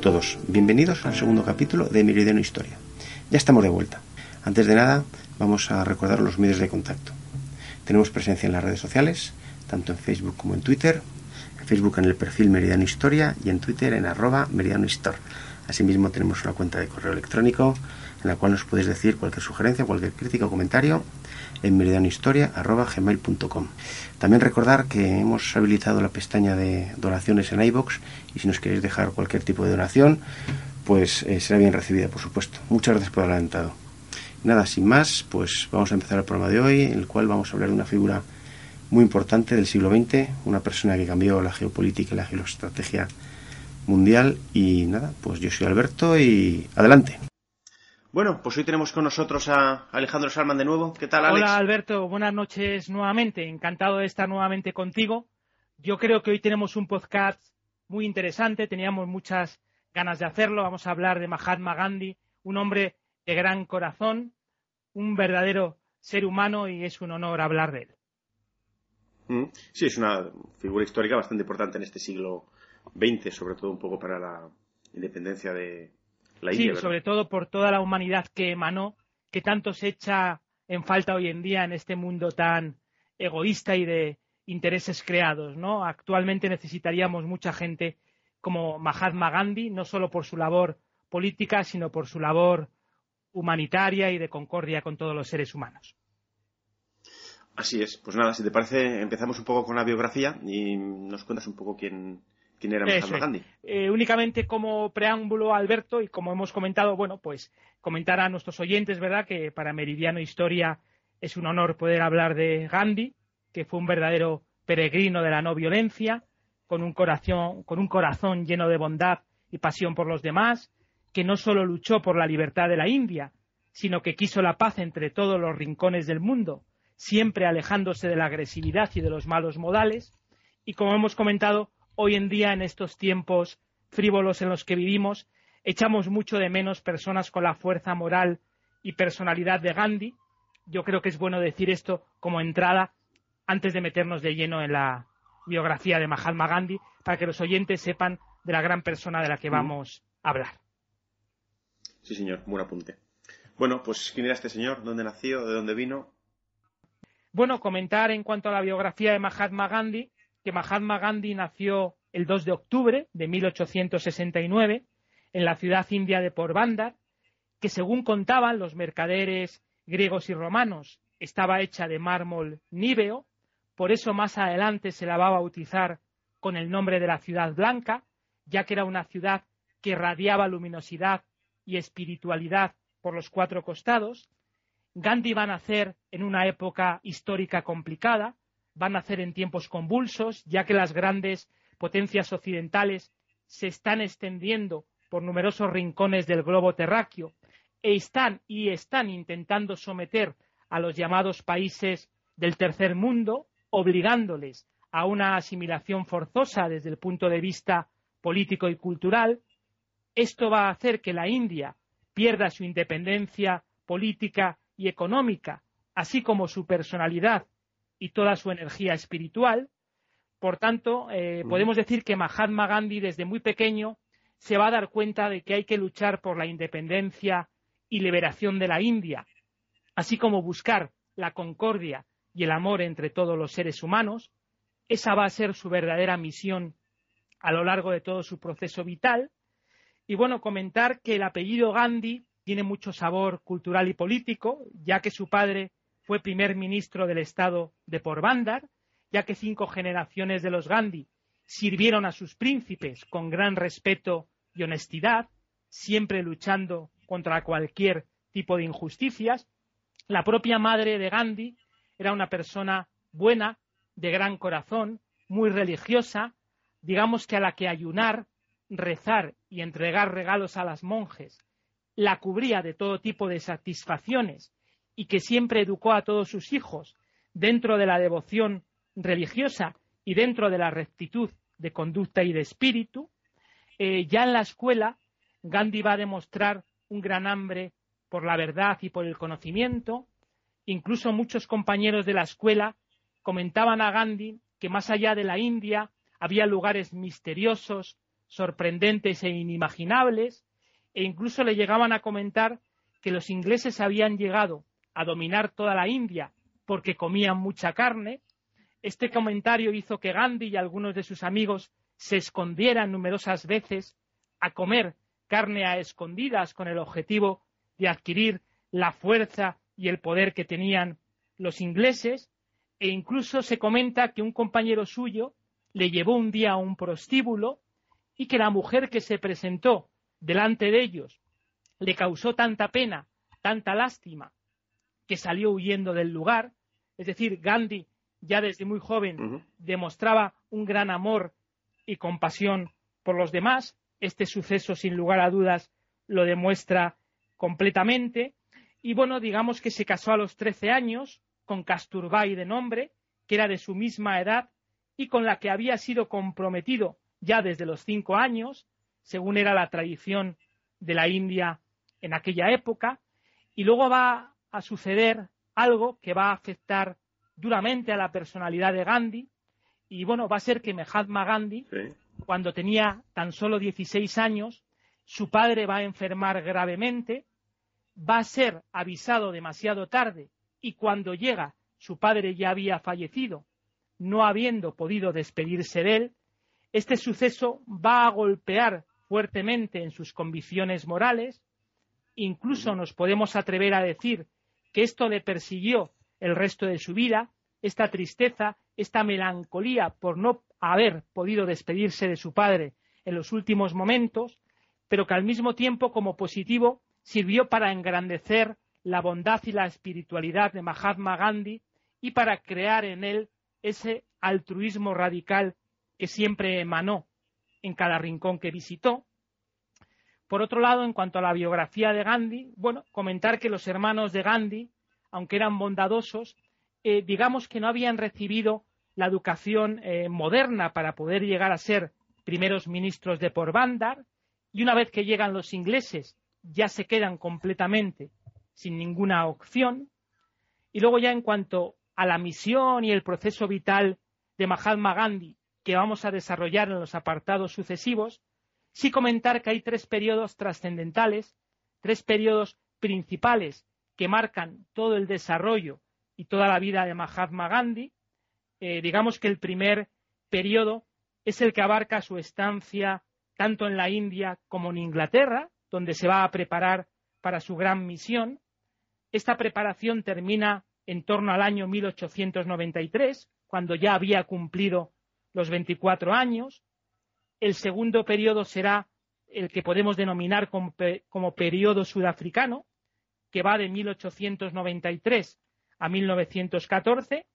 Todos, bienvenidos al segundo capítulo de Meridiano Historia. Ya estamos de vuelta. Antes de nada, vamos a recordar los medios de contacto. Tenemos presencia en las redes sociales, tanto en Facebook como en Twitter. En Facebook en el perfil Meridiano Historia y en Twitter en arroba Meridiano Histor. Asimismo tenemos una cuenta de correo electrónico en la cual nos podéis decir cualquier sugerencia, cualquier crítica o comentario en meridianohistoria.gmail.com. También recordar que hemos habilitado la pestaña de donaciones en iBox y si nos queréis dejar cualquier tipo de donación, pues eh, será bien recibida, por supuesto. Muchas gracias por adelantado. Nada, sin más, pues vamos a empezar el programa de hoy, en el cual vamos a hablar de una figura muy importante del siglo XX, una persona que cambió la geopolítica y la geoestrategia mundial. Y nada, pues yo soy Alberto y adelante. Bueno, pues hoy tenemos con nosotros a Alejandro Salman de nuevo. ¿Qué tal, Alex? Hola, Alberto. Buenas noches nuevamente. Encantado de estar nuevamente contigo. Yo creo que hoy tenemos un podcast muy interesante. Teníamos muchas ganas de hacerlo. Vamos a hablar de Mahatma Gandhi, un hombre de gran corazón, un verdadero ser humano y es un honor hablar de él. Mm, sí, es una figura histórica bastante importante en este siglo XX, sobre todo un poco para la independencia de, sí, sobre todo por toda la humanidad que emanó, que tanto se echa en falta hoy en día en este mundo tan egoísta y de intereses creados, ¿no? Actualmente necesitaríamos mucha gente como Mahatma Gandhi, no solo por su labor política, sino por su labor humanitaria y de concordia con todos los seres humanos. Así es. Pues nada, si te parece, empezamos un poco con la biografía y nos cuentas un poco quién, ¿Quién era Mahatma Gandhi? Eh, únicamente como preámbulo, Alberto, y como hemos comentado, bueno, pues comentar a nuestros oyentes, ¿verdad?, que para Meridiano Historia es un honor poder hablar de Gandhi, que fue un verdadero peregrino de la no violencia, con un corazón, con un corazón lleno de bondad y pasión por los demás, que no solo luchó por la libertad de la India, sino que quiso la paz entre todos los rincones del mundo, siempre alejándose de la agresividad y de los malos modales, y como hemos comentado, hoy en día, en estos tiempos frívolos en los que vivimos, echamos mucho de menos personas con la fuerza moral y personalidad de Gandhi. Yo creo que es bueno decir esto como entrada antes de meternos de lleno en la biografía de Mahatma Gandhi, para que los oyentes sepan de la gran persona de la que mm. vamos a hablar. Sí, señor, buen apunte. Bueno, pues ¿quién era este señor? ¿Dónde nació? ¿De dónde vino? Bueno, comentar en cuanto a la biografía de Mahatma Gandhi, que Mahatma Gandhi nació el 2 de octubre de 1869 en la ciudad india de Porbandar, que según contaban los mercaderes griegos y romanos estaba hecha de mármol níveo, por eso más adelante se la va a bautizar con el nombre de la ciudad blanca, ya que era una ciudad que radiaba luminosidad y espiritualidad por los cuatro costados. Gandhi va a nacer en una época histórica complicada, van a hacer en tiempos convulsos, ya que las grandes potencias occidentales se están extendiendo por numerosos rincones del globo terráqueo e están y están intentando someter a los llamados países del tercer mundo, obligándoles a una asimilación forzosa desde el punto de vista político y cultural. Esto va a hacer que la India pierda su independencia política y económica, así como su personalidad y toda su energía espiritual. Por tanto, eh, podemos decir que Mahatma Gandhi desde muy pequeño se va a dar cuenta de que hay que luchar por la independencia y liberación de la India, así como buscar la concordia y el amor entre todos los seres humanos. Esa va a ser su verdadera misión a lo largo de todo su proceso vital. Y bueno, comentar que el apellido Gandhi tiene mucho sabor cultural y político, ya que su padre fue primer ministro del estado de Porbandar, ya que cinco generaciones de los Gandhi sirvieron a sus príncipes con gran respeto y honestidad, siempre luchando contra cualquier tipo de injusticias. La propia madre de Gandhi era una persona buena, de gran corazón, muy religiosa, digamos que a la que ayunar, rezar y entregar regalos a las monjes la cubría de todo tipo de satisfacciones y que siempre educó a todos sus hijos dentro de la devoción religiosa y dentro de la rectitud de conducta y de espíritu, eh, ya en la escuela Gandhi va a demostrar un gran hambre por la verdad y por el conocimiento. Incluso muchos compañeros de la escuela comentaban a Gandhi que más allá de la India había lugares misteriosos, sorprendentes e inimaginables, e incluso le llegaban a comentar que los ingleses habían llegado a dominar toda la India porque comían mucha carne. Este comentario hizo que Gandhi y algunos de sus amigos se escondieran numerosas veces a comer carne a escondidas con el objetivo de adquirir la fuerza y el poder que tenían los ingleses e incluso se comenta que un compañero suyo le llevó un día a un prostíbulo y que la mujer que se presentó delante de ellos le causó tanta pena, tanta lástima, que salió huyendo del lugar. Es decir, Gandhi ya desde muy joven demostraba un gran amor y compasión por los demás. Este suceso, sin lugar a dudas, lo demuestra completamente. Y bueno, digamos que se casó a los 13 años con Kasturbai de nombre, que era de su misma edad y con la que había sido comprometido ya desde los cinco años, según era la tradición de la India en aquella época, y luego va a suceder algo que va a afectar duramente a la personalidad de Gandhi, y bueno, va a ser que Mahatma Gandhi, cuando tenía tan solo 16 años, su padre va a enfermar gravemente, va a ser avisado demasiado tarde y cuando llega su padre ya había fallecido, no habiendo podido despedirse de él, este suceso va a golpear fuertemente en sus convicciones morales, incluso nos podemos atrever a decir que esto le persiguió el resto de su vida, esta tristeza, esta melancolía por no haber podido despedirse de su padre en los últimos momentos, pero que al mismo tiempo como positivo sirvió para engrandecer la bondad y la espiritualidad de Mahatma Gandhi y para crear en él ese altruismo radical que siempre emanó en cada rincón que visitó. Por otro lado, en cuanto a la biografía de Gandhi, bueno, comentar que los hermanos de Gandhi, aunque eran bondadosos, eh, digamos que no habían recibido la educación eh, moderna para poder llegar a ser primeros ministros de Porbandar, y una vez que llegan los ingleses ya se quedan completamente sin ninguna opción. Y luego ya en cuanto a la misión y el proceso vital de Mahatma Gandhi que vamos a desarrollar en los apartados sucesivos, sí comentar que hay tres periodos trascendentales, tres periodos principales que marcan todo el desarrollo y toda la vida de Mahatma Gandhi. Eh, digamos que el primer periodo es el que abarca su estancia tanto en la India como en Inglaterra, donde se va a preparar para su gran misión. Esta preparación termina en torno al año 1893, cuando ya había cumplido los 24 años. El segundo periodo será el que podemos denominar como, como periodo sudafricano, que va de 1893 a 1914,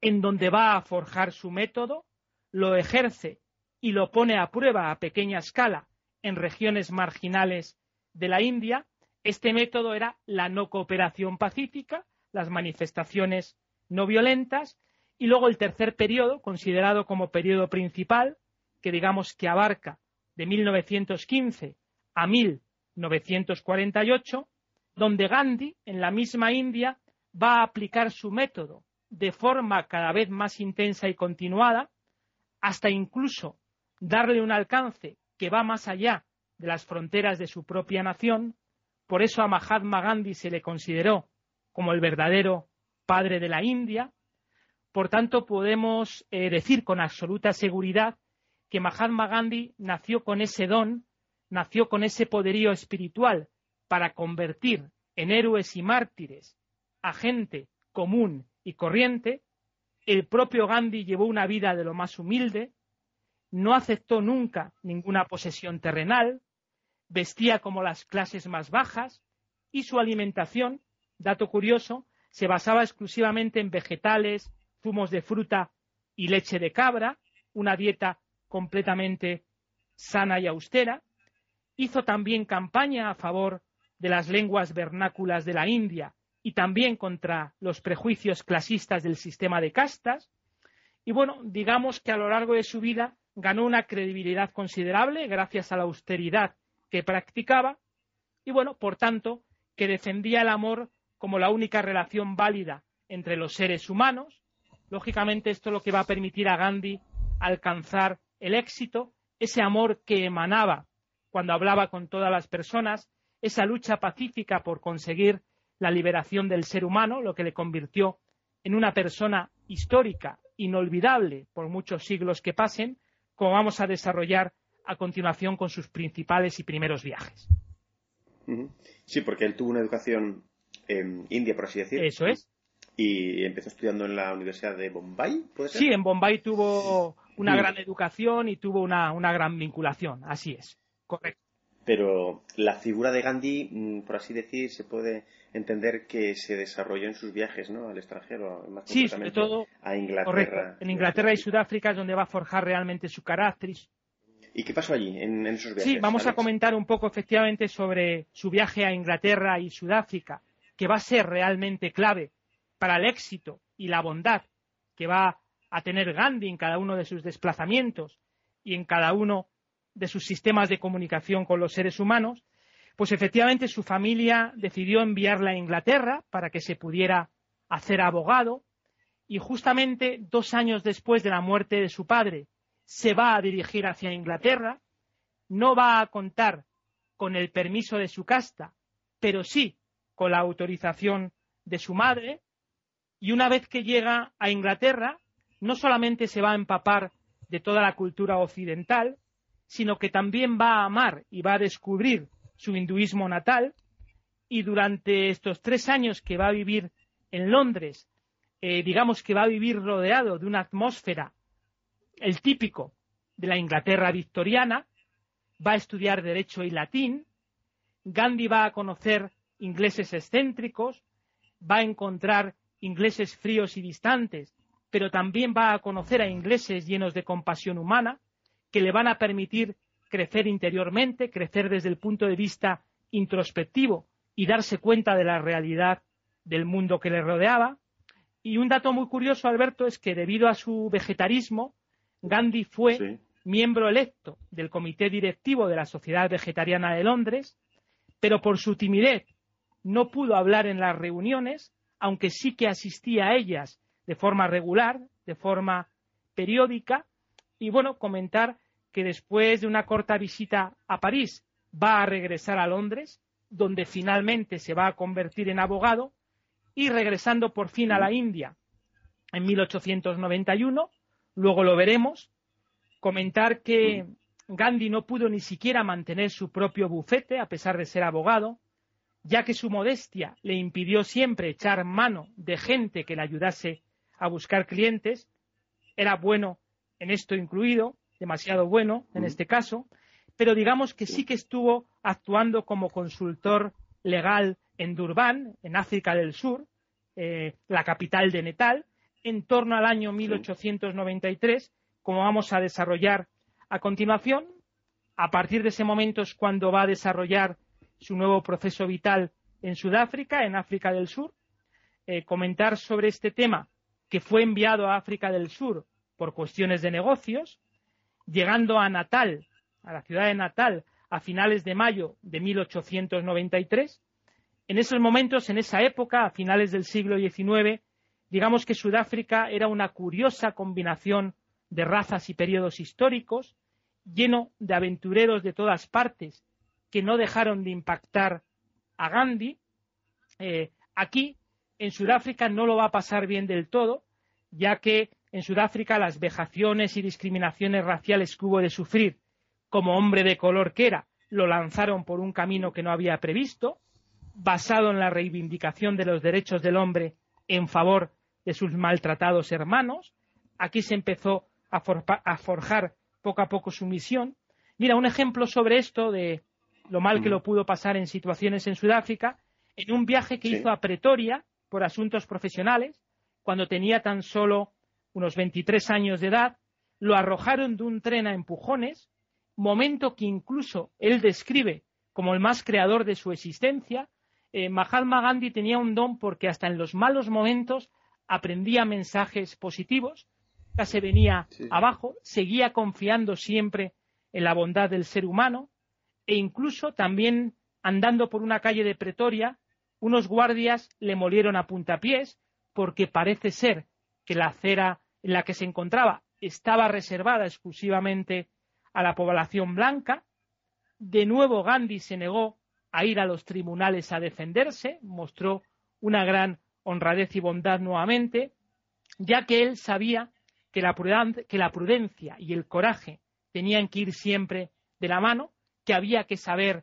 en donde va a forjar su método, lo ejerce y lo pone a prueba a pequeña escala en regiones marginales de la India. Este método era la no cooperación pacífica, las manifestaciones no violentas y luego el tercer periodo, considerado como periodo principal, que digamos que abarca de 1915 a 1948, donde Gandhi, en la misma India, va a aplicar su método de forma cada vez más intensa y continuada, hasta incluso darle un alcance que va más allá de las fronteras de su propia nación. Por eso a Mahatma Gandhi se le consideró como el verdadero padre de la India. Por tanto, podemos eh, decir con absoluta seguridad que Mahatma Gandhi nació con ese don, nació con ese poderío espiritual para convertir en héroes y mártires a gente común y corriente. El propio Gandhi llevó una vida de lo más humilde, no aceptó nunca ninguna posesión terrenal, vestía como las clases más bajas y su alimentación dato curioso, se basaba exclusivamente en vegetales, zumos de fruta y leche de cabra, una dieta completamente sana y austera. Hizo también campaña a favor de las lenguas vernáculas de la India y también contra los prejuicios clasistas del sistema de castas. Y bueno, digamos que a lo largo de su vida ganó una credibilidad considerable gracias a la austeridad que practicaba y bueno, por tanto, que defendía el amor como la única relación válida entre los seres humanos. Lógicamente, esto es lo que va a permitir a Gandhi alcanzar el éxito ese amor que emanaba cuando hablaba con todas las personas, esa lucha pacífica por conseguir la liberación del ser humano, lo que le convirtió en una persona histórica, inolvidable por muchos siglos que pasen, como vamos a desarrollar a continuación con sus principales y primeros viajes. Sí, porque él tuvo una educación en India, por así decirlo. Eso es. Y empezó estudiando en la Universidad de Bombay, ¿puede ser? Sí, en Bombay tuvo una gran educación y tuvo una, una gran vinculación, así es. Correcto. Pero la figura de Gandhi, mm, por así decir, se puede entender que se desarrolló en sus viajes ¿no? al extranjero, más sí, sobre todo a Inglaterra. En Inglaterra y Sudáfrica es donde va a forjar realmente su carácter. ¿Y qué pasó allí, en, esos viajes? Sí, vamos a comentar un poco efectivamente sobre su viaje a Inglaterra y Sudáfrica, que va a ser realmente clave para el éxito y la bondad que va a tener Gandhi en cada uno de sus desplazamientos y en cada uno de sus sistemas de comunicación con los seres humanos, pues efectivamente su familia decidió enviarla a Inglaterra para que se pudiera hacer abogado y justamente dos años después de la muerte de su padre se va a dirigir hacia Inglaterra, no va a contar con el permiso de su casta, pero sí con la autorización de su madre, y una vez que llega a Inglaterra, no solamente se va a empapar de toda la cultura occidental, sino que también va a amar y va a descubrir su hinduismo natal. Y durante estos tres años que va a vivir en Londres, eh, digamos que va a vivir rodeado de una atmósfera, el típico de la Inglaterra victoriana, va a estudiar derecho y latín, Gandhi va a conocer ingleses excéntricos, va a encontrar ingleses fríos y distantes, pero también va a conocer a ingleses llenos de compasión humana, que le van a permitir crecer interiormente, crecer desde el punto de vista introspectivo y darse cuenta de la realidad del mundo que le rodeaba. Y un dato muy curioso, Alberto, es que debido a su vegetarismo, Gandhi fue miembro electo del comité directivo de la Sociedad Vegetariana de Londres, pero por su timidez no pudo hablar en las reuniones, aunque sí que asistía a ellas de forma regular, de forma periódica, y bueno, comentar que después de una corta visita a París va a regresar a Londres, donde finalmente se va a convertir en abogado, y regresando por fin a la India en 1891, luego lo veremos, comentar que Gandhi no pudo ni siquiera mantener su propio bufete a pesar de ser abogado, ya que su modestia le impidió siempre echar mano de gente que le ayudase a buscar clientes, era bueno en esto incluido, demasiado bueno en este caso, pero digamos que sí que estuvo actuando como consultor legal en Durban, en África del Sur, eh, la capital de Netal, en torno al año 1893, como vamos a desarrollar a continuación. A partir de ese momento es cuando va a desarrollar su nuevo proceso vital en Sudáfrica, en África del Sur. Eh, comentar sobre este tema que fue enviado a África del Sur por cuestiones de negocios, llegando a Natal, a la ciudad de Natal, a finales de mayo de 1893. En esos momentos, en esa época, a finales del siglo XIX, digamos que Sudáfrica era una curiosa combinación de razas y periodos históricos, lleno de aventureros de todas partes que no dejaron de impactar a Gandhi. Eh, aquí, en Sudáfrica, no lo va a pasar bien del todo, ya que en Sudáfrica las vejaciones y discriminaciones raciales que hubo de sufrir como hombre de color que era, lo lanzaron por un camino que no había previsto, basado en la reivindicación de los derechos del hombre en favor de sus maltratados hermanos. Aquí se empezó a, forjar poco a poco su misión. Mira, un ejemplo sobre esto de lo mal que lo pudo pasar en situaciones en Sudáfrica, en un viaje que hizo a Pretoria por asuntos profesionales, cuando tenía tan solo unos 23 años de edad, lo arrojaron de un tren a empujones, momento que incluso él describe como el más creador de su existencia. Eh, Mahatma Gandhi tenía un don porque hasta en los malos momentos aprendía mensajes positivos, ya se venía abajo, seguía confiando siempre en la bondad del ser humano e incluso también andando por una calle de Pretoria, unos guardias le molieron a puntapiés porque parece ser que la acera en la que se encontraba estaba reservada exclusivamente a la población blanca. De nuevo Gandhi se negó a ir a los tribunales a defenderse, mostró una gran honradez y bondad nuevamente, ya que él sabía que la, prudencia y el coraje tenían que ir siempre de la mano, que había que saber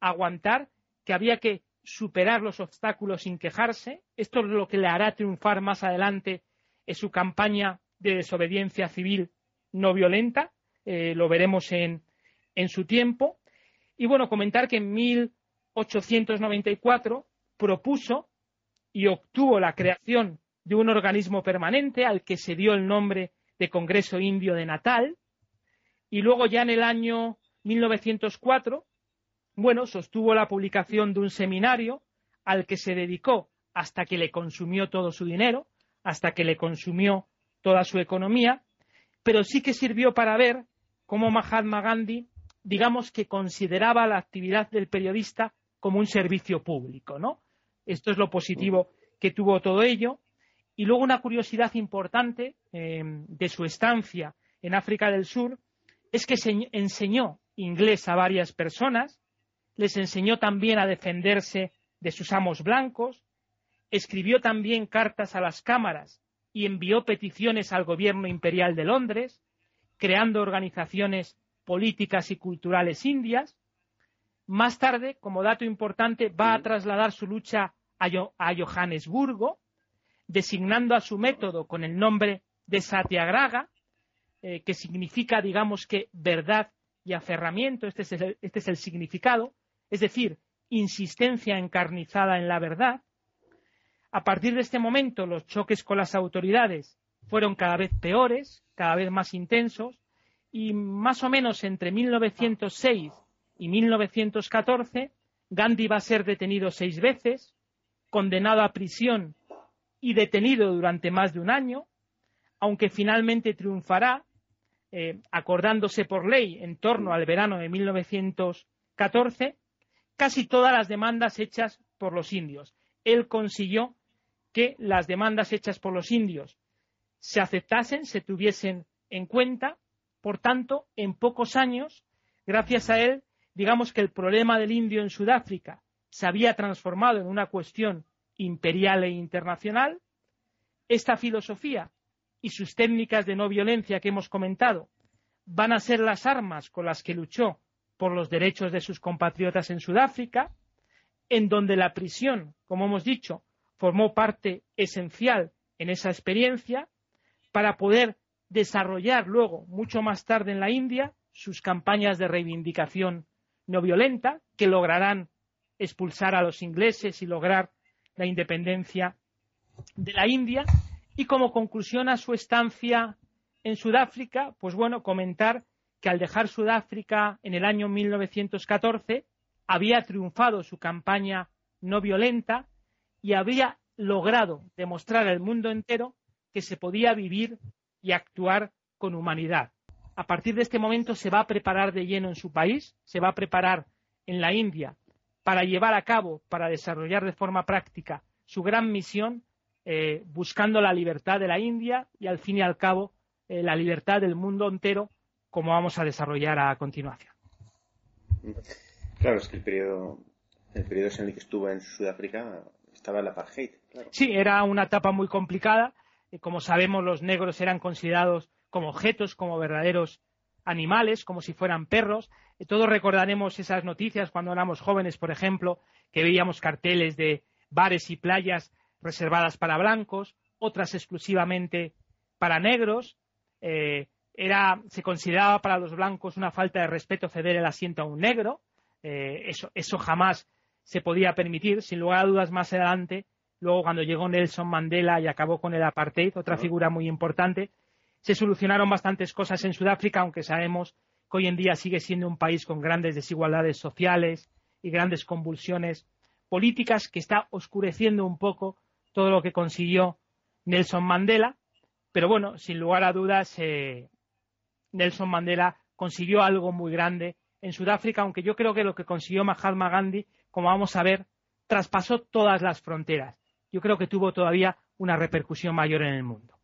aguantar, que había que superar los obstáculos sin quejarse. Esto es lo que le hará triunfar más adelante en su campaña de desobediencia civil no violenta. Eh, lo veremos en, en su tiempo. Y bueno, comentar que en 1894 propuso y obtuvo la creación de un organismo permanente al que se dio el nombre de Congreso Indio de Natal. Y luego ya en el año 1904 bueno, sostuvo la publicación de un seminario al que se dedicó hasta que le consumió todo su dinero, hasta que le consumió toda su economía, pero sí que sirvió para ver cómo Mahatma Gandhi, digamos que consideraba la actividad del periodista como un servicio público, ¿no? Esto es lo positivo que tuvo todo ello. Y luego una curiosidad importante eh, de su estancia en África del Sur es que se enseñó inglés a varias personas, les enseñó también a defenderse de sus amos blancos, escribió también cartas a las cámaras y envió peticiones al gobierno imperial de Londres, creando organizaciones políticas y culturales indias. Más tarde, como dato importante, va a trasladar su lucha a, Johannesburgo, designando a su método con el nombre de Satyagraha, eh, que significa, digamos que, verdad y aferramiento, este es este es el significado, es decir, insistencia encarnizada en la verdad, a partir de este momento los choques con las autoridades fueron cada vez peores, cada vez más intensos, y más o menos entre 1906 y 1914 Gandhi va a ser detenido seis veces, condenado a prisión y detenido durante más de un año, aunque finalmente triunfará, eh, acordándose por ley en torno al verano de 1914 casi todas las demandas hechas por los indios. Él consiguió que las demandas hechas por los indios se aceptasen, se tuviesen en cuenta. Por tanto, en pocos años, gracias a él, digamos que el problema del indio en Sudáfrica se había transformado en una cuestión imperial e internacional. Esta filosofía y sus técnicas de no violencia que hemos comentado van a ser las armas con las que luchó por los derechos de sus compatriotas en Sudáfrica, en donde la prisión, como hemos dicho, formó parte esencial en esa experiencia, para poder desarrollar luego, mucho más tarde en la India, sus campañas de reivindicación no violenta, que lograrán expulsar a los ingleses y lograr la independencia de la India. Y como conclusión a su estancia en Sudáfrica, pues bueno, comentar que al dejar Sudáfrica en el año 1914 había triunfado su campaña no violenta y había logrado demostrar al mundo entero que se podía vivir y actuar con humanidad. A partir de este momento se va a preparar de lleno en su país, se va a preparar en la India para llevar a cabo, para desarrollar de forma práctica su gran misión, eh, buscando la libertad de la India y al fin y al cabo eh, la libertad del mundo entero como vamos a desarrollar a continuación. Claro, es que el periodo, el periodo en el que estuvo en Sudáfrica estaba el apartheid. Sí, era una etapa muy complicada. Como sabemos, los negros eran considerados como objetos, como verdaderos animales, como si fueran perros. Todos recordaremos esas noticias cuando éramos jóvenes, por ejemplo, que veíamos carteles de bares y playas reservadas para blancos, otras exclusivamente para negros. Eh, era, se consideraba para los blancos una falta de respeto ceder el asiento a un negro. Eh, eso, eso jamás se podía permitir. Sin lugar a dudas, más adelante, luego cuando llegó Nelson Mandela y acabó con el apartheid, otra figura muy importante, se solucionaron bastantes cosas en Sudáfrica, aunque sabemos que hoy en día sigue siendo un país con grandes desigualdades sociales y grandes convulsiones políticas que está oscureciendo un poco todo lo que consiguió Nelson Mandela. Pero bueno, sin lugar a dudas, eh, Nelson Mandela consiguió algo muy grande en Sudáfrica, aunque yo creo que lo que consiguió Mahatma Gandhi, como vamos a ver, traspasó todas las fronteras. Yo creo que tuvo todavía una repercusión mayor en el mundo.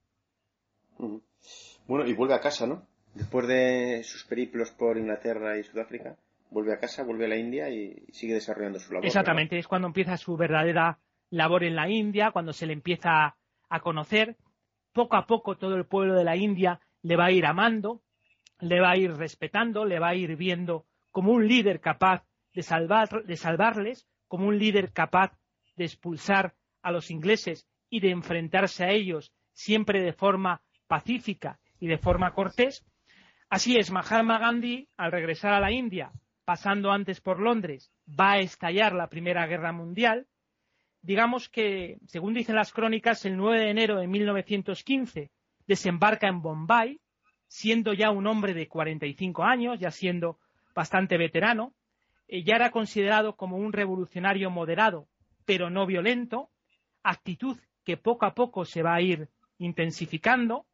Bueno, y vuelve a casa, ¿no? Después de sus periplos por Inglaterra y Sudáfrica, vuelve a casa, vuelve a la India y sigue desarrollando su labor. Exactamente, es cuando empieza su verdadera labor en la India, cuando se le empieza a conocer. Poco a poco todo el pueblo de la India le va a ir amando, le va a ir respetando, le va a ir viendo como un líder capaz de, salvar, de salvarles, como un líder capaz de expulsar a los ingleses y de enfrentarse a ellos siempre de forma pacífica y de forma cortés. Así es, Mahatma Gandhi, al regresar a la India, pasando antes por Londres, va a estallar la Primera Guerra Mundial. Digamos que, según dicen las crónicas, el 9 de enero de 1915 desembarca en Bombay, siendo ya un hombre de 45 años, ya siendo bastante veterano, eh, ya era considerado como un revolucionario moderado, pero no violento, actitud que poco a poco se va a ir intensificando.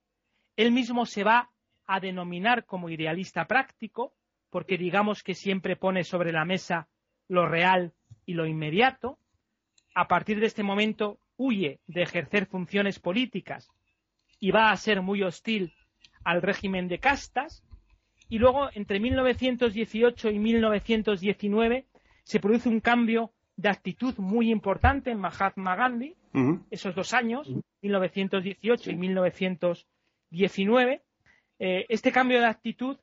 Él mismo se va a denominar como idealista práctico, porque digamos que siempre pone sobre la mesa lo real y lo inmediato. A partir de este momento huye de ejercer funciones políticas y va a ser muy hostil al régimen de castas. Y luego, entre 1918 y 1919, se produce un cambio de actitud muy importante en Mahatma Gandhi, esos dos años, 1918 y 1919. Eh, este cambio de actitud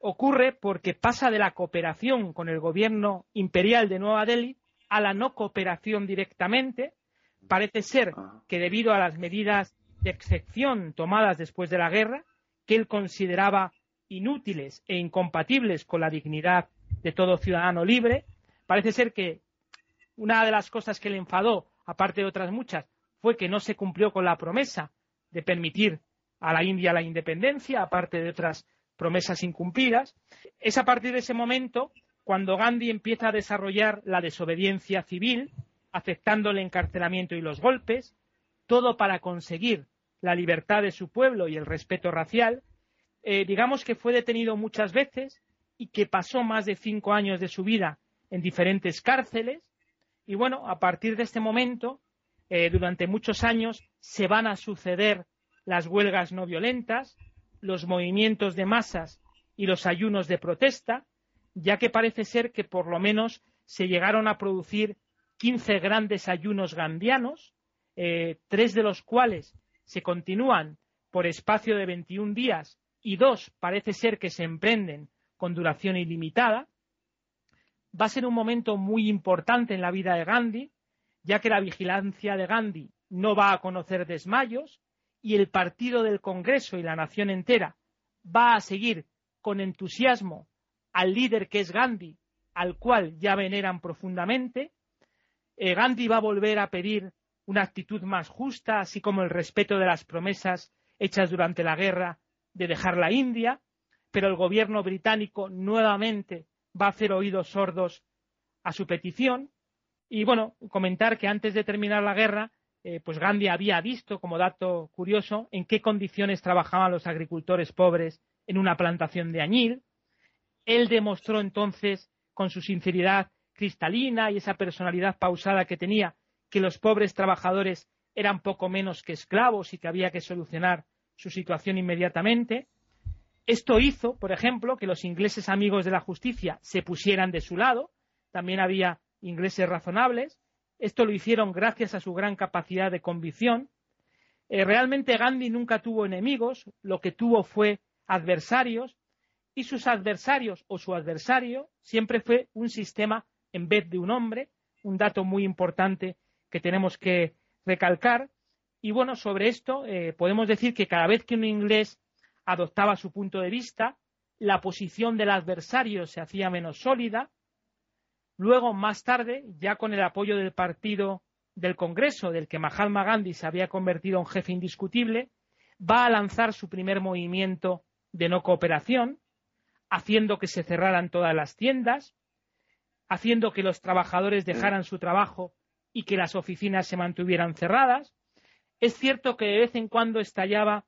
ocurre porque pasa de la cooperación con el gobierno imperial de Nueva Delhi a la no cooperación directamente. Parece ser ah. que debido a las medidas de excepción tomadas después de la guerra, que él consideraba inútiles e incompatibles con la dignidad de todo ciudadano libre, parece ser que una de las cosas que le enfadó, aparte de otras muchas, fue que no se cumplió con la promesa de permitir a la India la independencia, aparte de otras promesas incumplidas. Es a partir de ese momento cuando Gandhi empieza a desarrollar la desobediencia civil, aceptando el encarcelamiento y los golpes, todo para conseguir la libertad de su pueblo y el respeto racial. Eh, digamos que fue detenido muchas veces y que pasó más de cinco años de su vida en diferentes cárceles, y bueno, a partir de este momento, eh, durante muchos años, se van a suceder las huelgas no violentas, los movimientos de masas y los ayunos de protesta, ya que parece ser que por lo menos se llegaron a producir 15 grandes ayunos gandianos, eh, tres de los cuales se continúan por espacio de 21 días y dos parece ser que se emprenden con duración ilimitada, va a ser un momento muy importante en la vida de Gandhi, ya que la vigilancia de Gandhi no va a conocer desmayos y el partido del Congreso y la nación entera va a seguir con entusiasmo al líder que es Gandhi, al cual ya veneran profundamente. Eh, Gandhi va a volver a pedir una actitud más justa, así como el respeto de las promesas hechas durante la guerra de dejar la India, pero el gobierno británico nuevamente va a hacer oídos sordos a su petición. Y bueno, comentar que antes de terminar la guerra, eh, pues Gandhi había visto, como dato curioso, en qué condiciones trabajaban los agricultores pobres en una plantación de añil. Él demostró entonces, con su sinceridad cristalina y esa personalidad pausada que tenía, que los pobres trabajadores eran poco menos que esclavos y que había que solucionar su situación inmediatamente. Esto hizo, por ejemplo, que los ingleses amigos de la justicia se pusieran de su lado. También había ingleses razonables. Esto lo hicieron gracias a su gran capacidad de convicción. Eh, realmente Gandhi nunca tuvo enemigos, lo que tuvo fue adversarios, y sus adversarios o su adversario siempre fue un sistema en vez de un hombre, un dato muy importante que tenemos que recalcar. Y bueno, sobre esto eh, podemos decir que cada vez que un inglés adoptaba su punto de vista, la posición del adversario se hacía menos sólida. Luego, más tarde, ya con el apoyo del partido del Congreso, del que Mahatma Gandhi se había convertido en jefe indiscutible, va a lanzar su primer movimiento de no cooperación, haciendo que se cerraran todas las tiendas, haciendo que los trabajadores dejaran su trabajo y que las oficinas se mantuvieran cerradas. Es cierto que de vez en cuando estallaba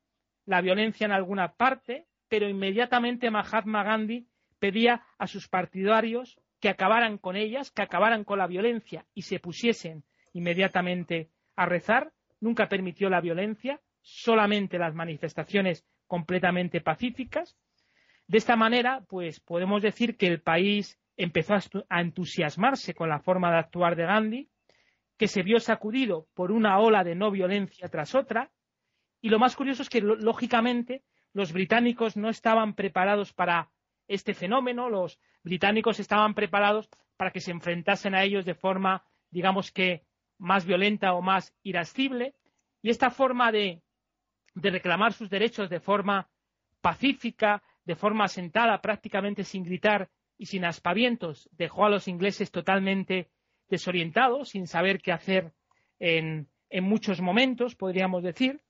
la violencia en alguna parte, pero inmediatamente Mahatma Gandhi pedía a sus partidarios que acabaran con ellas, que acabaran con la violencia y se pusiesen inmediatamente a rezar. Nunca permitió la violencia, solamente las manifestaciones completamente pacíficas. De esta manera, pues podemos decir que el país empezó a entusiasmarse con la forma de actuar de Gandhi, que se vio sacudido por una ola de no violencia tras otra, y lo más curioso es que, lógicamente, los británicos no estaban preparados para este fenómeno, los británicos estaban preparados para que se enfrentasen a ellos de forma, digamos que, más violenta o más irascible, y esta forma de, de reclamar sus derechos de forma pacífica, de forma sentada, prácticamente sin gritar y sin aspavientos, dejó a los ingleses totalmente desorientados, sin saber qué hacer en, muchos momentos, podríamos decir.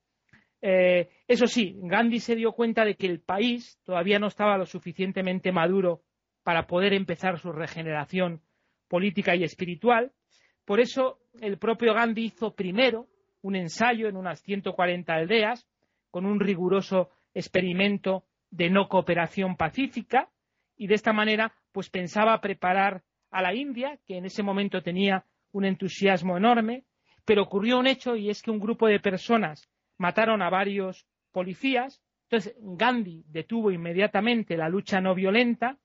Eh, eso sí, Gandhi se dio cuenta de que el país todavía no estaba lo suficientemente maduro para poder empezar su regeneración política y espiritual. Por eso el propio Gandhi hizo primero un ensayo en unas 140 aldeas con un riguroso experimento de no cooperación pacífica y de esta manera pues pensaba preparar a la India, que en ese momento tenía un entusiasmo enorme, pero ocurrió un hecho y es que un grupo de personas mataron a varios policías. Entonces Gandhi detuvo inmediatamente la lucha no violenta,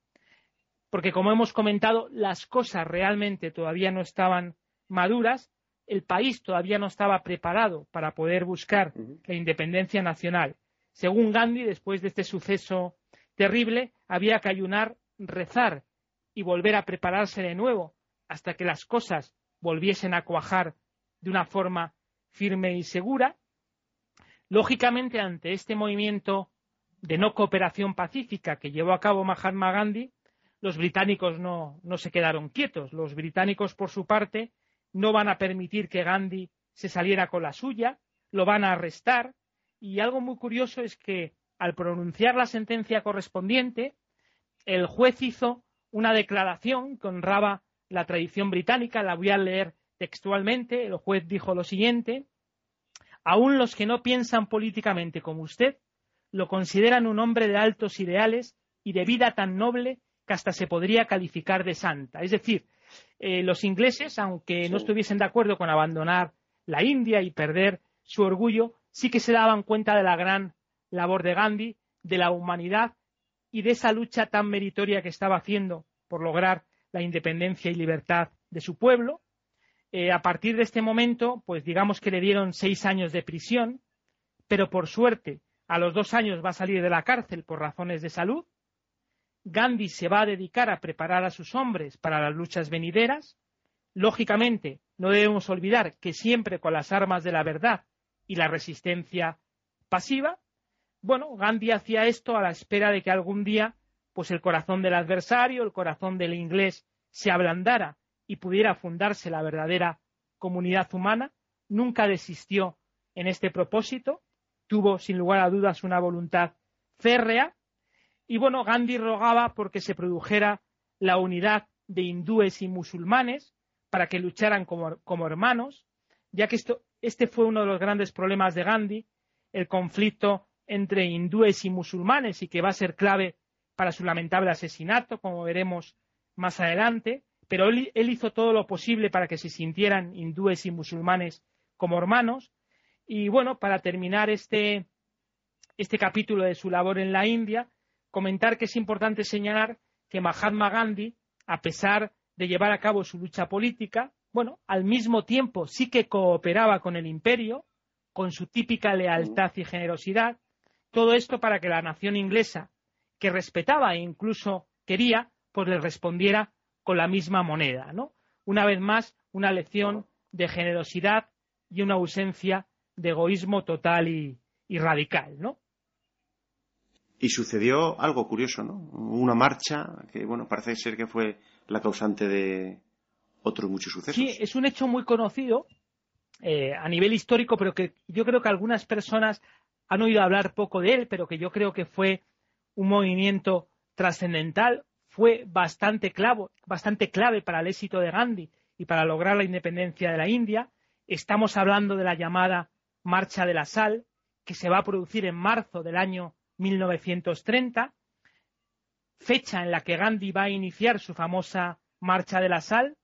porque como hemos comentado, las cosas realmente todavía no estaban maduras, el país todavía no estaba preparado para poder buscar la independencia nacional. Según Gandhi, después de este suceso terrible, había que ayunar, rezar y volver a prepararse de nuevo hasta que las cosas volviesen a cuajar de una forma firme y segura. Lógicamente, ante este movimiento de no cooperación pacífica que llevó a cabo Mahatma Gandhi, los británicos no, no se quedaron quietos. Los británicos, por su parte, no van a permitir que Gandhi se saliera con la suya, lo van a arrestar. Y algo muy curioso es que al pronunciar la sentencia correspondiente, el juez hizo una declaración que honraba la tradición británica, la voy a leer textualmente. El juez dijo lo siguiente: Aún los que no piensan políticamente como usted lo consideran un hombre de altos ideales y de vida tan noble que hasta se podría calificar de santa. Es decir, eh, los ingleses, aunque no estuviesen de acuerdo con abandonar la India y perder su orgullo, sí que se daban cuenta de la gran labor de Gandhi, de la humanidad y de esa lucha tan meritoria que estaba haciendo por lograr la independencia y libertad de su pueblo. Eh, a partir de este momento, pues digamos que le dieron seis años de prisión, pero por suerte a los dos años va a salir de la cárcel por razones de salud. Gandhi se va a dedicar a preparar a sus hombres para las luchas venideras. Lógicamente, no debemos olvidar que siempre con las armas de la verdad y la resistencia pasiva. Bueno, Gandhi hacía esto a la espera de que algún día pues el corazón del adversario, el corazón del inglés se ablandara y pudiera fundarse la verdadera comunidad humana. Nunca desistió en este propósito, tuvo sin lugar a dudas una voluntad férrea y bueno, Gandhi rogaba porque se produjera la unidad de hindúes y musulmanes para que lucharan como, como hermanos, ya que esto, este fue uno de los grandes problemas de Gandhi, el conflicto entre hindúes y musulmanes y que va a ser clave para su lamentable asesinato, como veremos más adelante, pero él, hizo todo lo posible para que se sintieran hindúes y musulmanes como hermanos. Y bueno, para terminar este, este capítulo de su labor en la India, comentar que es importante señalar que Mahatma Gandhi, a pesar de llevar a cabo su lucha política, bueno, al mismo tiempo sí que cooperaba con el imperio, con su típica lealtad y generosidad, todo esto para que la nación inglesa, que respetaba e incluso quería, pues le respondiera con la misma moneda, ¿no? Una vez más, una lección de generosidad y una ausencia de egoísmo total y, radical, ¿no? Y sucedió algo curioso, ¿no? Una marcha que, bueno, parece ser que fue la causante de otros muchos sucesos. Sí, es un hecho muy conocido eh, a nivel histórico, pero que yo creo que algunas personas han oído hablar poco de él, pero que yo creo que fue un movimiento trascendental, fue bastante, bastante clave para el éxito de Gandhi y para lograr la independencia de la India. Estamos hablando de la llamada Marcha de la Sal, que se va a producir en marzo del año 1930, fecha en la que Gandhi va a iniciar su famosa Marcha de la Sal,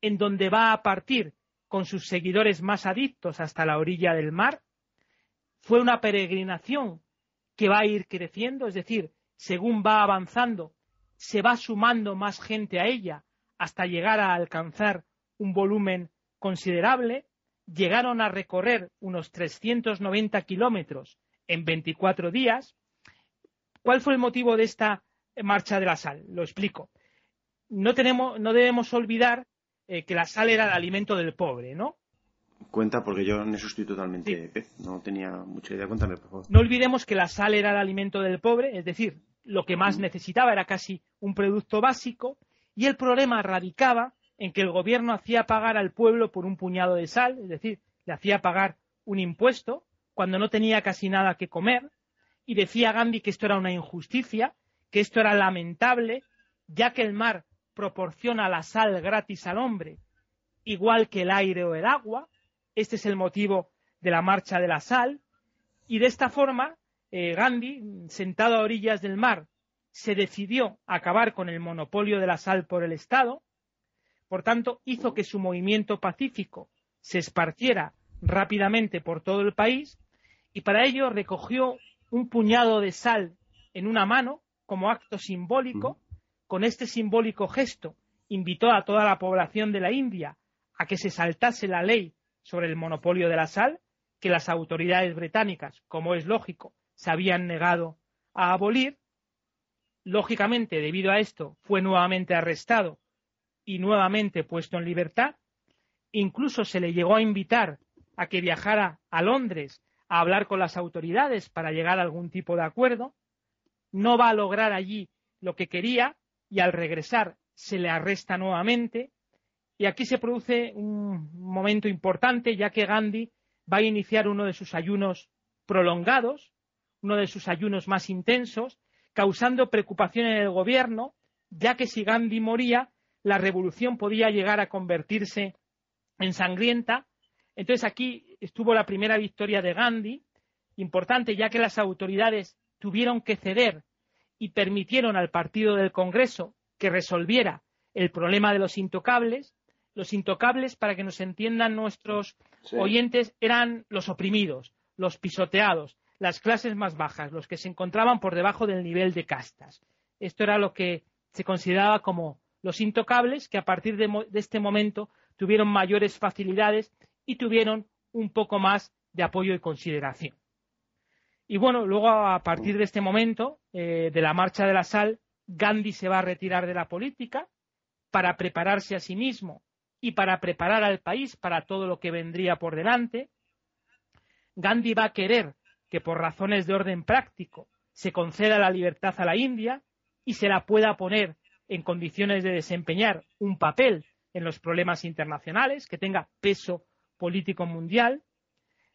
en donde va a partir con sus seguidores más adictos hasta la orilla del mar fue una peregrinación que va a ir creciendo, es decir, según va avanzando, se va sumando más gente a ella hasta llegar a alcanzar un volumen considerable. Llegaron a recorrer unos 390 kilómetros en 24 días. ¿Cuál fue el motivo de esta marcha de la sal? Lo explico. No, tenemos, no debemos olvidar eh, que la sal era el alimento del pobre, ¿no? Cuenta, porque yo en eso estoy totalmente No tenía mucha idea. Cuéntame, por favor. No olvidemos que la sal era el alimento del pobre, es decir, lo que más necesitaba era casi un producto básico, y el problema radicaba en que el gobierno hacía pagar al pueblo por un puñado de sal, es decir, le hacía pagar un impuesto cuando no tenía casi nada que comer, y decía Gandhi que esto era una injusticia, que esto era lamentable, ya que el mar proporciona la sal gratis al hombre, igual que el aire o el agua, este es el motivo de la marcha de la sal. Y de esta forma, eh, Gandhi, sentado a orillas del mar, se decidió a acabar con el monopolio de la sal por el Estado. Por tanto, hizo que su movimiento pacífico se esparciera rápidamente por todo el país y para ello recogió un puñado de sal en una mano como acto simbólico. Con este simbólico gesto invitó a toda la población de la India a que se saltase la ley sobre el monopolio de la sal, que las autoridades británicas, como es lógico, se habían negado a abolir. Lógicamente, debido a esto, fue nuevamente arrestado y nuevamente puesto en libertad. Incluso se le llegó a invitar a que viajara a Londres a hablar con las autoridades para llegar a algún tipo de acuerdo. No va a lograr allí lo que quería y al regresar se le arresta nuevamente y aquí se produce un momento importante, ya que Gandhi va a iniciar uno de sus ayunos prolongados, uno de sus ayunos más intensos, causando preocupación en el gobierno, ya que si Gandhi moría, la revolución podía llegar a convertirse en sangrienta. Entonces aquí estuvo la primera victoria de Gandhi, importante ya que las autoridades tuvieron que ceder y permitieron al partido del Congreso que resolviera el problema de los intocables, los intocables, para que nos entiendan nuestros oyentes, eran los oprimidos, los pisoteados, las clases más bajas, los que se encontraban por debajo del nivel de castas. Esto era lo que se consideraba como los intocables, que a partir de, de este momento tuvieron mayores facilidades y tuvieron un poco más de apoyo y consideración. Y bueno, luego a partir de este momento, eh, de la marcha de la sal, Gandhi se va a retirar de la política para prepararse a sí mismo y para preparar al país para todo lo que vendría por delante. Gandhi va a querer que por razones de orden práctico se conceda la libertad a la India y se la pueda poner en condiciones de desempeñar un papel en los problemas internacionales, que tenga peso político mundial,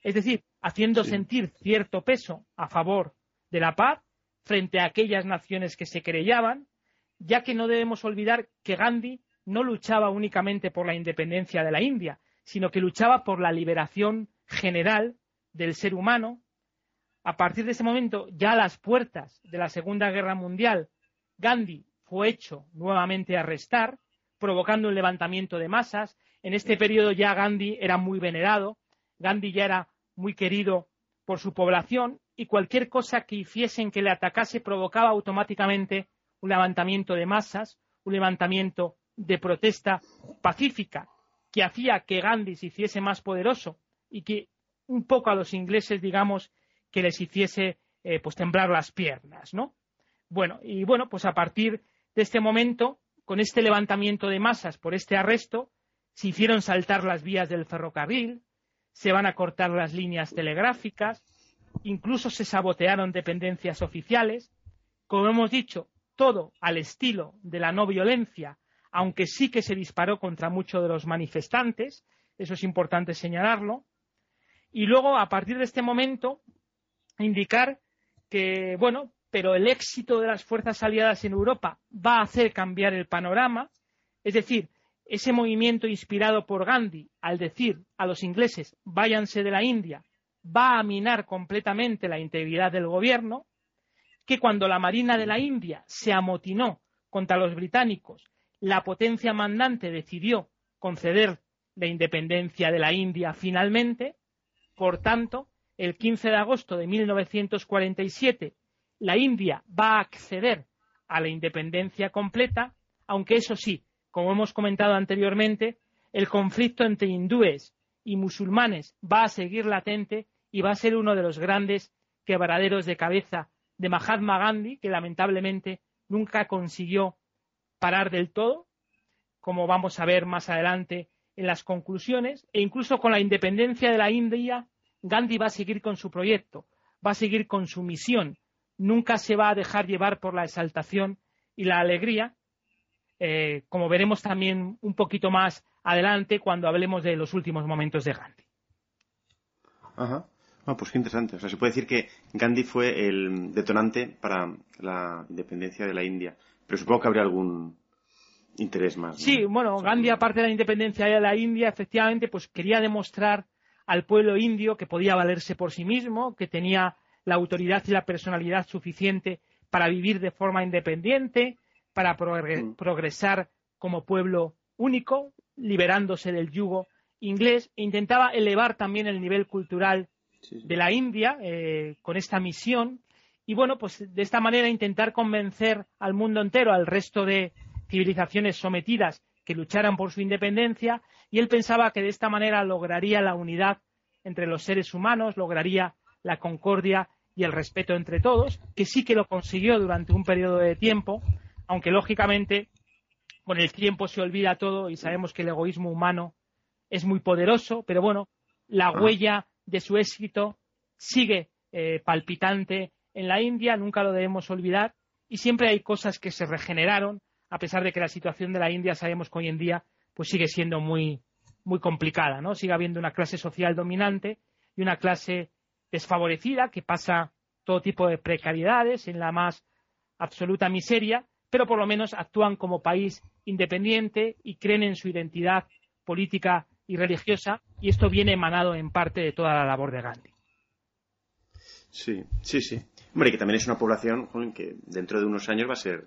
es decir, haciendo sentir cierto peso a favor de la paz frente a aquellas naciones que se creyaban, ya que no debemos olvidar que Gandhi no luchaba únicamente por la independencia de la India, sino que luchaba por la liberación general del ser humano. A partir de ese momento, ya a las puertas de la Segunda Guerra Mundial, Gandhi fue hecho nuevamente arrestar, provocando un levantamiento de masas. En este periodo ya Gandhi era muy venerado, Gandhi ya era muy querido por su población y cualquier cosa que hiciesen que le atacase provocaba automáticamente un levantamiento de masas, un levantamiento de protesta pacífica que hacía que Gandhi se hiciese más poderoso y que un poco a los ingleses, digamos, que les hiciese eh, pues temblar las piernas, ¿no? Bueno, y bueno, pues a partir de este momento, con este levantamiento de masas por este arresto, se hicieron saltar las vías del ferrocarril, se van a cortar las líneas telegráficas, incluso se sabotearon dependencias oficiales. Como hemos dicho, todo al estilo de la no violencia aunque sí que se disparó contra muchos de los manifestantes, eso es importante señalarlo. Y luego, a partir de este momento, indicar que, bueno, pero el éxito de las fuerzas aliadas en Europa va a hacer cambiar el panorama, es decir, ese movimiento inspirado por Gandhi al decir a los ingleses váyanse de la India va a minar completamente la integridad del gobierno, que cuando la Marina de la India se amotinó contra los británicos la potencia mandante decidió conceder la independencia de la India finalmente. Por tanto, el 15 de agosto de 1947, la India va a acceder a la independencia completa, aunque eso sí, como hemos comentado anteriormente, el conflicto entre hindúes y musulmanes va a seguir latente y va a ser uno de los grandes quebraderos de cabeza de Mahatma Gandhi, que lamentablemente nunca consiguió parar del todo, como vamos a ver más adelante en las conclusiones, e incluso con la independencia de la India, Gandhi va a seguir con su proyecto, va a seguir con su misión, nunca se va a dejar llevar por la exaltación y la alegría, eh, como veremos también un poquito más adelante cuando hablemos de los últimos momentos de Gandhi. Ajá. Ah, pues qué interesante. O sea, se puede decir que Gandhi fue el detonante para la independencia de la India. Pero supongo que habría algún interés más. Sí, bueno, Gandhi, aparte de la independencia de la India, efectivamente, pues quería demostrar al pueblo indio que podía valerse por sí mismo, que tenía la autoridad y la personalidad suficiente para vivir de forma independiente, para mm. progresar como pueblo único, liberándose del yugo inglés, e intentaba elevar también el nivel cultural de la India eh, con esta misión y bueno, pues de esta manera intentar convencer al mundo entero, al resto de civilizaciones sometidas que lucharan por su independencia y él pensaba que de esta manera lograría la unidad entre los seres humanos, lograría la concordia y el respeto entre todos, que sí que lo consiguió durante un periodo de tiempo, aunque lógicamente con el tiempo se olvida todo y sabemos que el egoísmo humano es muy poderoso, pero bueno, la ah. huella de su éxito sigue eh, palpitante en la India, nunca lo debemos olvidar, y siempre hay cosas que se regeneraron, a pesar de que la situación de la India sabemos que hoy en día pues sigue siendo muy, muy complicada, ¿no? Sigue habiendo una clase social dominante y una clase desfavorecida que pasa todo tipo de precariedades en la más absoluta miseria, pero por lo menos actúan como país independiente y creen en su identidad política y religiosa, y esto viene emanado en parte de toda la labor de Gandhi. Sí, sí, sí. Hombre, que también es una población que dentro de unos años va a ser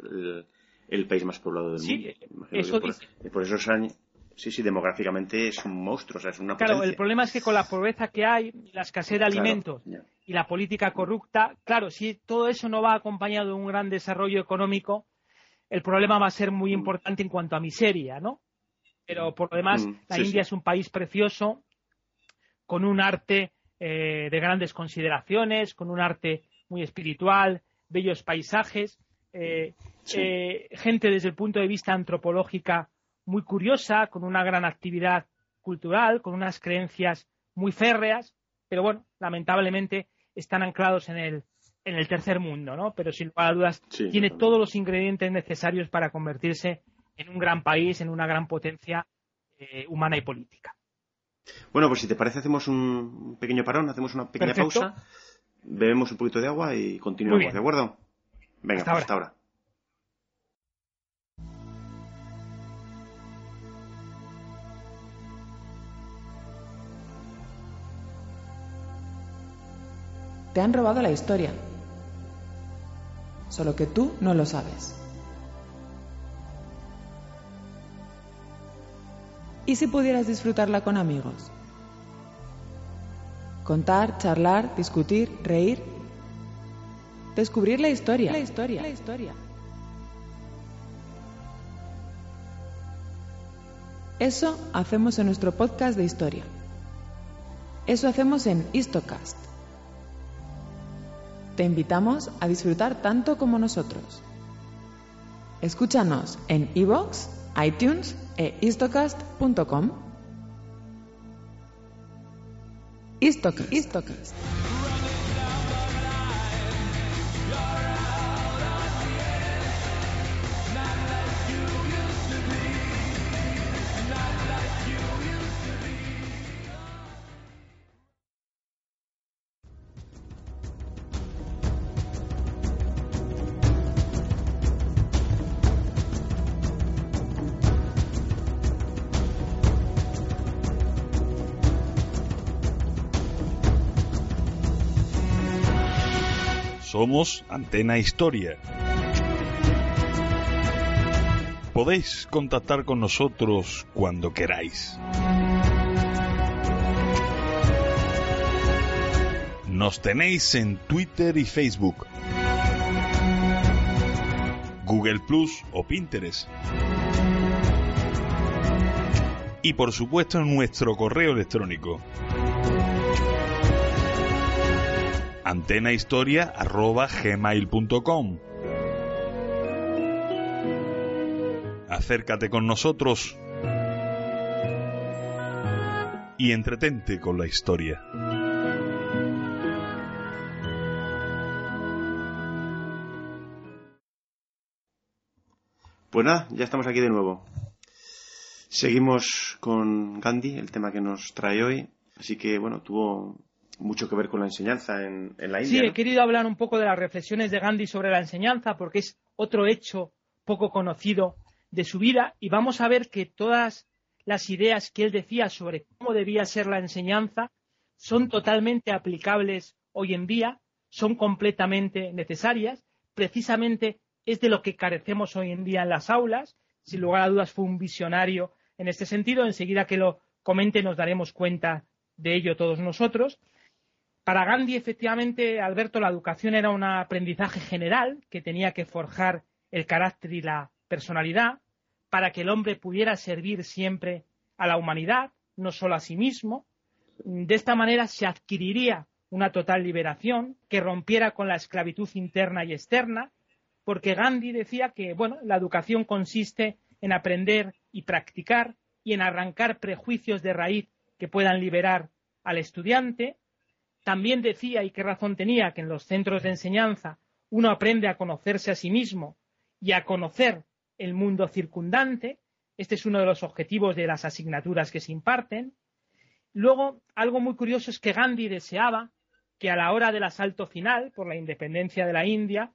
el, país más poblado del mundo. Eso por, por, esos años, sí, sí, demográficamente es un monstruo, o sea, es una Claro, el problema es que con la pobreza que hay, la escasez de alimentos y la política corrupta, claro, si todo eso no va acompañado de un gran desarrollo económico, el problema va a ser muy mm. importante en cuanto a miseria, ¿no? Pero por lo demás, mm, la India es un país precioso, con un arte eh, de grandes consideraciones, con un arte muy espiritual, bellos paisajes, eh, eh, gente desde el punto de vista antropológica muy curiosa, con una gran actividad cultural, con unas creencias muy férreas, pero bueno, lamentablemente están anclados en el, en el tercer mundo, ¿no? Pero sin lugar a dudas tiene todos los ingredientes necesarios para convertirse en un gran país, en una gran potencia eh, humana y política. Bueno, pues si te parece hacemos un pequeño parón, hacemos una pequeña pausa, bebemos un poquito de agua y continuamos, ¿de acuerdo? Venga, hasta pues ahora. Te han robado la historia. Solo que tú no lo sabes. ¿Y si pudieras disfrutarla con amigos? Contar, charlar, discutir, reír. Descubrir la historia. La historia. La historia. Eso hacemos en nuestro podcast de historia. Eso hacemos en Histocast. Te invitamos a disfrutar tanto como nosotros. Escúchanos en iVoox, iTunes e Исток, исток, исток. Somos Antena Historia. Podéis contactar con nosotros cuando queráis. Nos tenéis en Twitter y Facebook. Google Plus o Pinterest. Y por supuesto nuestro correo electrónico antenahistoria.gmail.com Acércate con nosotros y entretente con la historia. Pues nada, ya estamos aquí de nuevo. Seguimos con Gandhi, el tema que nos trae hoy. Así que, bueno, tuvo mucho que ver con la enseñanza en, la India. Sí, he querido hablar un poco de las reflexiones de Gandhi sobre la enseñanza, porque es otro hecho poco conocido de su vida, y vamos a ver que todas las ideas que él decía sobre cómo debía ser la enseñanza son totalmente aplicables hoy en día, son completamente necesarias. Precisamente es de lo que carecemos hoy en día en las aulas. Sin lugar a dudas fue un visionario en este sentido. Enseguida que lo comente nos daremos cuenta de ello todos nosotros. Para Gandhi, efectivamente, Alberto, la educación era un aprendizaje general que tenía que forjar el carácter y la personalidad para que el hombre pudiera servir siempre a la humanidad, no solo a sí mismo. De esta manera se adquiriría una total liberación que rompiera con la esclavitud interna y externa, porque Gandhi decía que bueno, la educación consiste en aprender y practicar y en arrancar prejuicios de raíz que puedan liberar al estudiante también decía, y qué razón tenía, que en los centros de enseñanza uno aprende a conocerse a sí mismo y a conocer el mundo circundante. Este es uno de los objetivos de las asignaturas que se imparten. Luego, algo muy curioso es que Gandhi deseaba que a la hora del asalto final por la independencia de la India,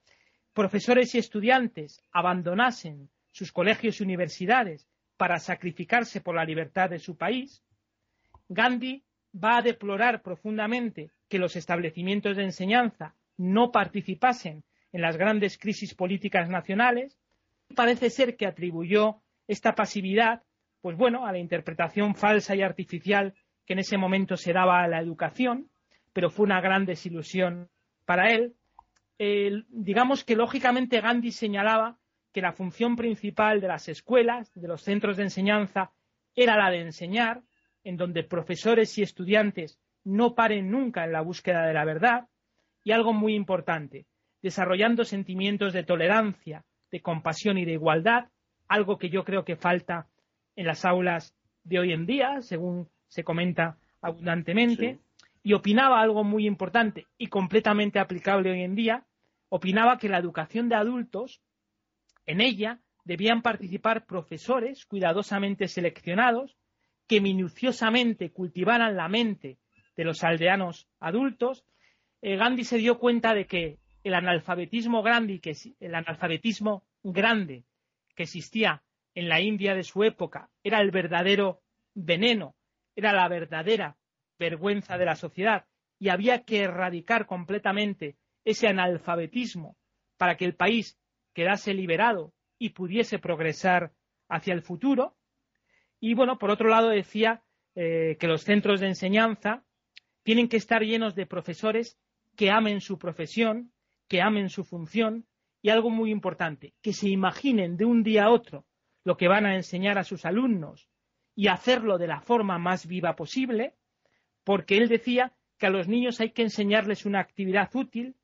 profesores y estudiantes abandonasen sus colegios y universidades para sacrificarse por la libertad de su país. Gandhi va a deplorar profundamente que los establecimientos de enseñanza no participasen en las grandes crisis políticas nacionales. Parece ser que atribuyó esta pasividad, pues bueno, a la interpretación falsa y artificial que en ese momento se daba a la educación, pero fue una gran desilusión para él. digamos que lógicamente Gandhi señalaba que la función principal de las escuelas, de los centros de enseñanza, era la de enseñar, en donde profesores y estudiantes no paren nunca en la búsqueda de la verdad, y algo muy importante, desarrollando sentimientos de tolerancia, de compasión y de igualdad, algo que yo creo que falta en las aulas de hoy en día, según se comenta abundantemente, y opinaba algo muy importante y completamente aplicable hoy en día, opinaba que la educación de adultos, en ella debían participar profesores cuidadosamente seleccionados, que minuciosamente cultivaran la mente de los aldeanos adultos, eh, Gandhi se dio cuenta de que el analfabetismo que, el analfabetismo grande que existía en la India de su época era el verdadero veneno, era la verdadera vergüenza de la sociedad y había que erradicar completamente ese analfabetismo para que el país quedase liberado y pudiese progresar hacia el futuro. Y bueno, por otro lado decía eh, que los centros de enseñanza tienen que estar llenos de profesores que amen su profesión, que amen su función y algo muy importante, que se imaginen de un día a otro lo que van a enseñar a sus alumnos y hacerlo de la forma más viva posible, porque él decía que a los niños hay que enseñarles una actividad útil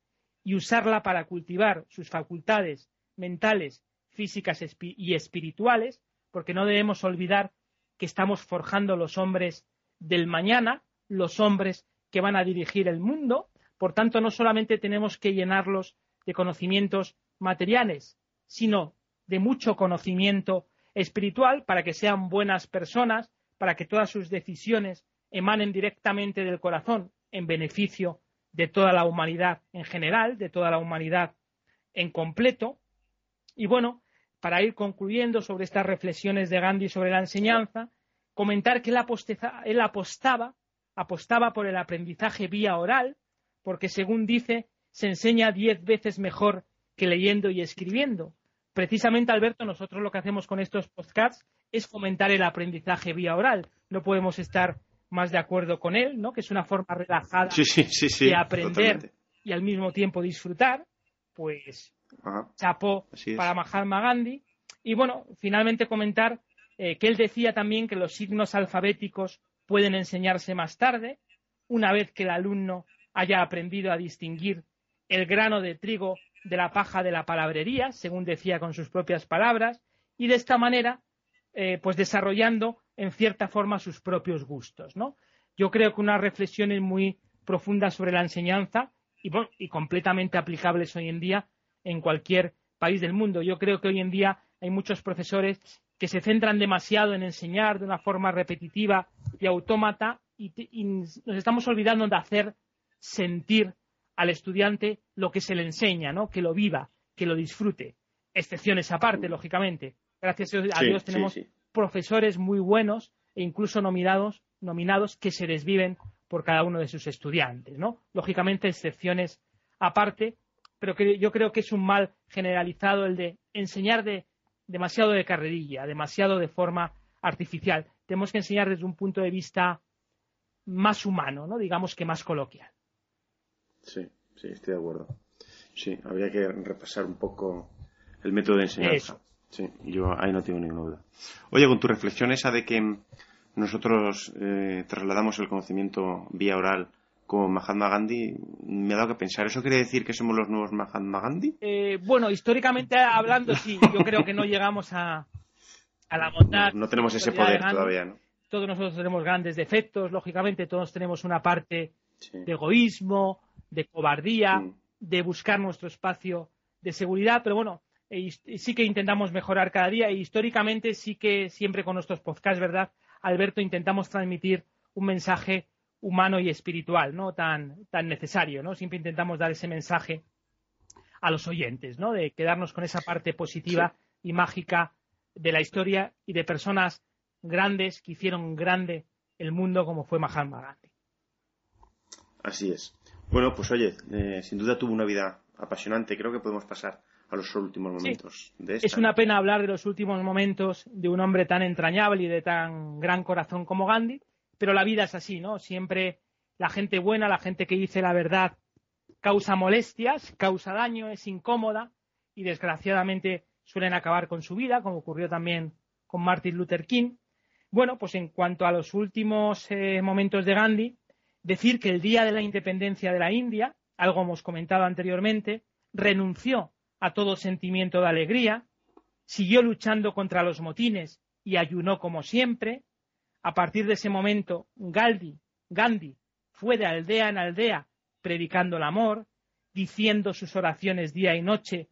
y usarla para cultivar sus facultades mentales, físicas y espirituales, porque no debemos olvidar que estamos forjando los hombres del mañana, los hombres que van a dirigir el mundo. Por tanto, no solamente tenemos que llenarlos de conocimientos materiales, sino de mucho conocimiento espiritual para que sean buenas personas, para que todas sus decisiones emanen directamente del corazón en beneficio de toda la humanidad en general, de toda la humanidad en completo. Y bueno, para ir concluyendo sobre estas reflexiones de Gandhi sobre la enseñanza, comentar que él, él apostaba, apostaba por el aprendizaje vía oral, porque según dice, se enseña diez veces mejor que leyendo y escribiendo. Precisamente, Alberto, nosotros lo que hacemos con estos podcasts es fomentar el aprendizaje vía oral. No podemos estar más de acuerdo con él, ¿no? Que es una forma relajada de aprender y al mismo tiempo disfrutar. Pues chapó para Mahatma Gandhi. Y bueno, finalmente comentar eh, que él decía también que los signos alfabéticos pueden enseñarse más tarde, una vez que el alumno haya aprendido a distinguir el grano de trigo de la paja de la palabrería, según decía con sus propias palabras, y de esta manera, eh, pues desarrollando en cierta forma sus propios gustos, ¿no? Yo creo que unas reflexiones muy profundas sobre la enseñanza y, y completamente aplicables hoy en día en cualquier país del mundo. Yo creo que hoy en día hay muchos profesores que se centran demasiado en enseñar de una forma repetitiva y autómata y, nos estamos olvidando de hacer sentir al estudiante lo que se le enseña, ¿no? Que lo viva, que lo disfrute. Excepciones aparte, lógicamente. Gracias a Dios tenemos profesores muy buenos e incluso nominados, nominados que se desviven por cada uno de sus estudiantes, ¿no? Lógicamente, excepciones aparte, pero que yo creo que es un mal generalizado el de enseñar de demasiado de carrerilla, demasiado de forma artificial. Tenemos que enseñar desde un punto de vista más humano, ¿no? digamos que más coloquial. Sí, sí, estoy de acuerdo. Sí, habría que repasar un poco el método de enseñanza. Sí, yo ahí no tengo ninguna duda. Oye, con tu reflexión esa de que nosotros eh, trasladamos el conocimiento vía oral como Mahatma Gandhi, me ha dado que pensar. ¿Eso quiere decir que somos los nuevos Mahatma Gandhi? Eh, bueno, históricamente hablando, sí. Yo creo que no llegamos a, a la bondad. No, tenemos ese poder todavía, ¿no? Todos nosotros tenemos grandes defectos, lógicamente, todos tenemos una parte de egoísmo, de cobardía, de buscar nuestro espacio de seguridad, pero bueno, sí que intentamos mejorar cada día y históricamente sí que siempre con nuestros podcasts, ¿verdad? Alberto, intentamos transmitir un mensaje humano y espiritual, ¿no? Tan, tan necesario, ¿no? Siempre intentamos dar ese mensaje a los oyentes, ¿no? De quedarnos con esa parte positiva y mágica de la historia y de personas grandes que hicieron grande el mundo como fue Mahatma Gandhi. Así es. Bueno, pues oye, eh, sin duda tuvo una vida apasionante. Creo que podemos pasar a los últimos momentos de esta. Es una pena hablar de los últimos momentos de un hombre tan entrañable y de tan gran corazón como Gandhi, pero la vida es así, ¿no? Siempre la gente buena, la gente que dice la verdad, causa molestias, causa daño, es incómoda y desgraciadamente suelen acabar con su vida, como ocurrió también con Martin Luther King. Bueno, pues en cuanto a los últimos eh, momentos de Gandhi, decir que el día de la independencia de la India, algo hemos comentado anteriormente, renunció a todo sentimiento de alegría, siguió luchando contra los motines y ayunó como siempre, a partir de ese momento, Gandhi, Gandhi fue de aldea en aldea predicando el amor, diciendo sus oraciones día y noche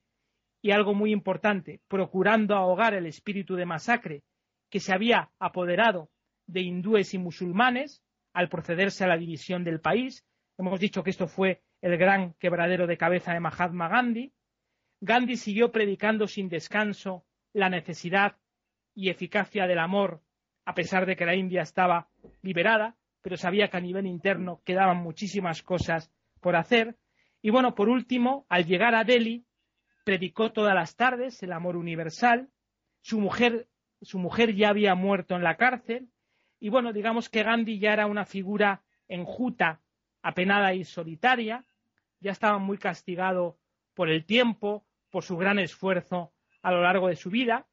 y algo muy importante, procurando ahogar el espíritu de masacre que se había apoderado de hindúes y musulmanes al procederse a la división del país. Hemos dicho que esto fue el gran quebradero de cabeza de Mahatma Gandhi. Gandhi siguió predicando sin descanso la necesidad y eficacia del amor a pesar de que la India estaba liberada, pero sabía que a nivel interno quedaban muchísimas cosas por hacer. Y bueno, por último, al llegar a Delhi, predicó todas las tardes el amor universal. Su mujer, su mujer ya había muerto en la cárcel. Y bueno, digamos que Gandhi ya era una figura enjuta, apenada y solitaria. Ya estaba muy castigado por el tiempo, por su gran esfuerzo a lo largo de su vida.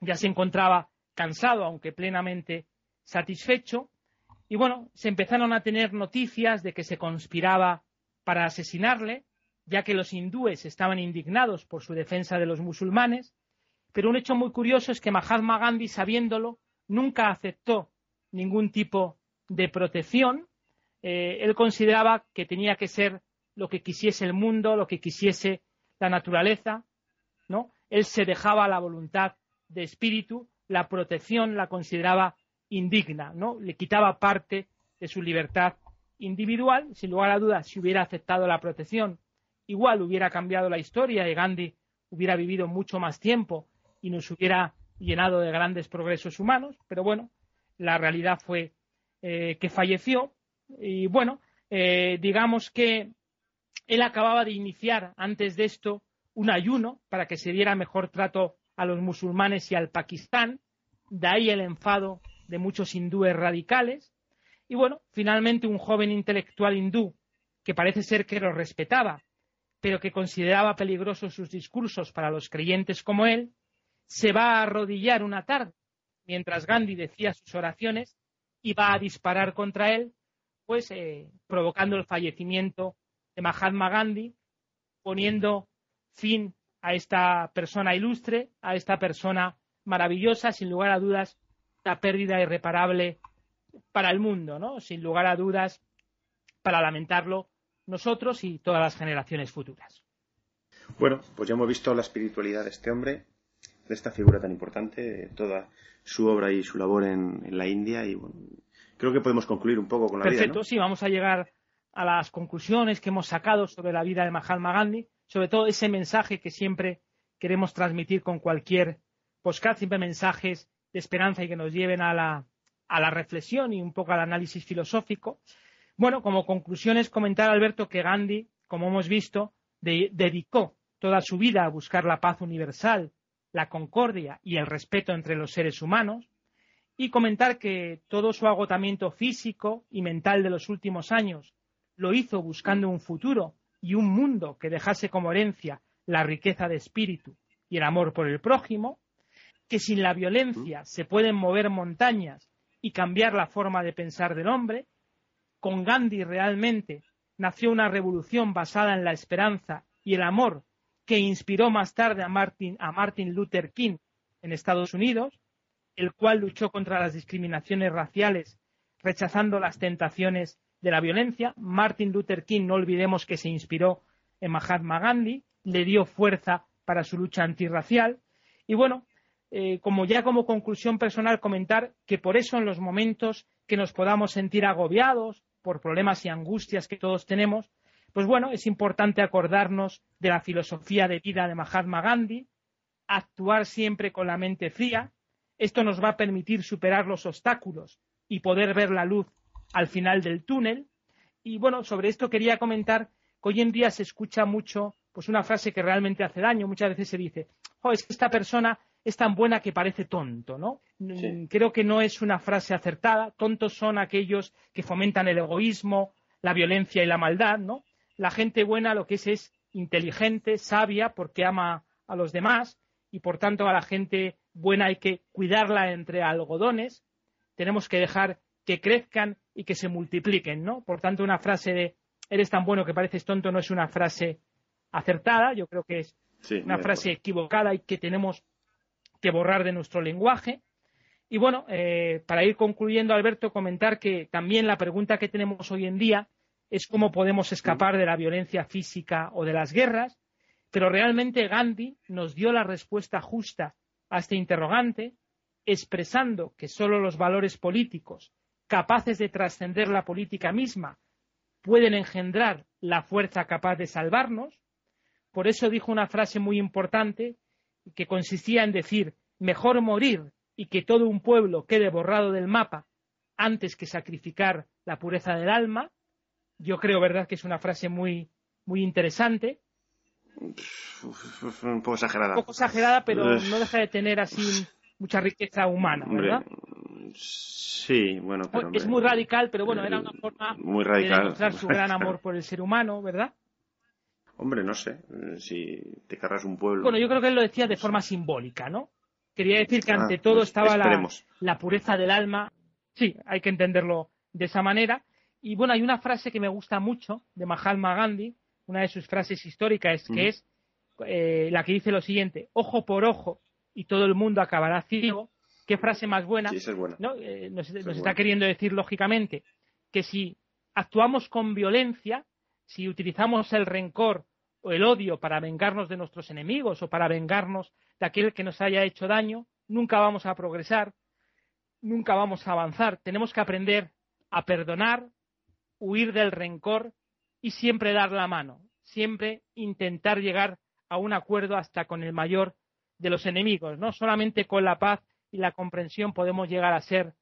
Ya se encontraba cansado, aunque plenamente satisfecho. Y bueno, se empezaron a tener noticias de que se conspiraba para asesinarle, ya que los hindúes estaban indignados por su defensa de los musulmanes. Pero un hecho muy curioso es que Mahatma Gandhi, sabiéndolo, nunca aceptó ningún tipo de protección. Eh, él consideraba que tenía que ser lo que quisiese el mundo, lo que quisiese la naturaleza, ¿no? Él se dejaba la voluntad de espíritu la protección la consideraba indigna, ¿no? Le quitaba parte de su libertad individual. Sin lugar a dudas, si hubiera aceptado la protección, igual hubiera cambiado la historia y Gandhi hubiera vivido mucho más tiempo y nos hubiera llenado de grandes progresos humanos. Pero bueno, la realidad fue eh, que falleció y bueno, eh, digamos que él acababa de iniciar antes de esto un ayuno para que se diera mejor trato a los musulmanes y al Pakistán, de ahí el enfado de muchos hindúes radicales, y bueno, finalmente un joven intelectual hindú que parece ser que lo respetaba, pero que consideraba peligrosos sus discursos para los creyentes como él, se va a arrodillar una tarde mientras Gandhi decía sus oraciones y va a disparar contra él, pues eh, provocando el fallecimiento de Mahatma Gandhi, poniendo fin a esta persona ilustre, a esta persona maravillosa, sin lugar a dudas, la pérdida irreparable para el mundo, ¿no? Sin lugar a dudas, para lamentarlo nosotros y todas las generaciones futuras. Bueno, pues ya hemos visto la espiritualidad de este hombre, de esta figura tan importante, toda su obra y su labor en, la India y bueno, creo que podemos concluir un poco con la Perfecto, vida. Perfecto, sí, vamos a llegar a las conclusiones que hemos sacado sobre la vida de Mahatma Gandhi, sobre todo ese mensaje que siempre queremos transmitir con cualquier postcard, siempre mensajes de esperanza y que nos lleven a la, a la reflexión y un poco al análisis filosófico. Bueno, como conclusiones, comentar, Alberto, que Gandhi, como hemos visto, dedicó toda su vida a buscar la paz universal, la concordia y el respeto entre los seres humanos, y comentar que todo su agotamiento físico y mental de los últimos años lo hizo buscando un futuro y un mundo que dejase como herencia la riqueza de espíritu y el amor por el prójimo, que sin la violencia se pueden mover montañas y cambiar la forma de pensar del hombre, con Gandhi realmente nació una revolución basada en la esperanza y el amor que inspiró más tarde a Martin, a Martin Luther King en Estados Unidos, el cual luchó contra las discriminaciones raciales, rechazando las tentaciones de la violencia. Martin Luther King, no olvidemos que se inspiró en Mahatma Gandhi, le dio fuerza para su lucha antirracial. Y bueno, eh, como ya como conclusión personal, comentar que por eso en los momentos que nos podamos sentir agobiados por problemas y angustias que todos tenemos, pues bueno, es importante acordarnos de la filosofía de vida de Mahatma Gandhi, actuar siempre con la mente fría. Esto nos va a permitir superar los obstáculos y poder ver la luz al final del túnel. Y bueno, sobre esto quería comentar que hoy en día se escucha mucho pues una frase que realmente hace daño. Muchas veces se dice, oh, es que esta persona es tan buena que parece tonto, ¿no? Mm, creo que no es una frase acertada. Tontos son aquellos que fomentan el egoísmo, la violencia y la maldad, ¿no? La gente buena lo que es es inteligente, sabia, porque ama a los demás y por tanto a la gente buena hay que cuidarla entre algodones. Tenemos que dejar que crezcan y que se multipliquen, ¿no? Por tanto, una frase de eres tan bueno que pareces tonto no es una frase acertada, yo creo que es una frase equivocada y que tenemos que borrar de nuestro lenguaje. Y bueno, eh, para ir concluyendo, Alberto, comentar que también la pregunta que tenemos hoy en día es cómo podemos escapar de la violencia física o de las guerras, pero realmente Gandhi nos dio la respuesta justa a este interrogante, expresando que solo los valores políticos capaces de trascender la política misma, pueden engendrar la fuerza capaz de salvarnos. Por eso dijo una frase muy importante que consistía en decir mejor morir y que todo un pueblo quede borrado del mapa antes que sacrificar la pureza del alma. Yo creo, ¿verdad?, que es una frase muy, muy interesante. Un poco exagerada. Un poco exagerada, pero no deja de tener así mucha riqueza humana, ¿verdad? Sí, bueno, pero es muy radical, pero bueno, era una forma muy radical. de demostrar su gran amor por el ser humano, ¿verdad? Hombre, no sé, eh, si te cargas un pueblo. Bueno, yo creo que él lo decía de forma simbólica, ¿no? Quería decir que ante ah, todo pues estaba la, la, pureza del alma. Sí, hay que entenderlo de esa manera. Y bueno, hay una frase que me gusta mucho de Mahatma Gandhi, una de sus frases históricas, que es eh, la que dice lo siguiente: ojo por ojo y todo el mundo acabará ciego qué frase más buena, eh, nos, está queriendo decir lógicamente que si actuamos con violencia, si utilizamos el rencor o el odio para vengarnos de nuestros enemigos o para vengarnos de aquel que nos haya hecho daño, nunca vamos a progresar, nunca vamos a avanzar. Tenemos que aprender a perdonar, huir del rencor y siempre dar la mano, siempre intentar llegar a un acuerdo hasta con el mayor de los enemigos, no solamente con la paz y la comprensión podemos llegar a ser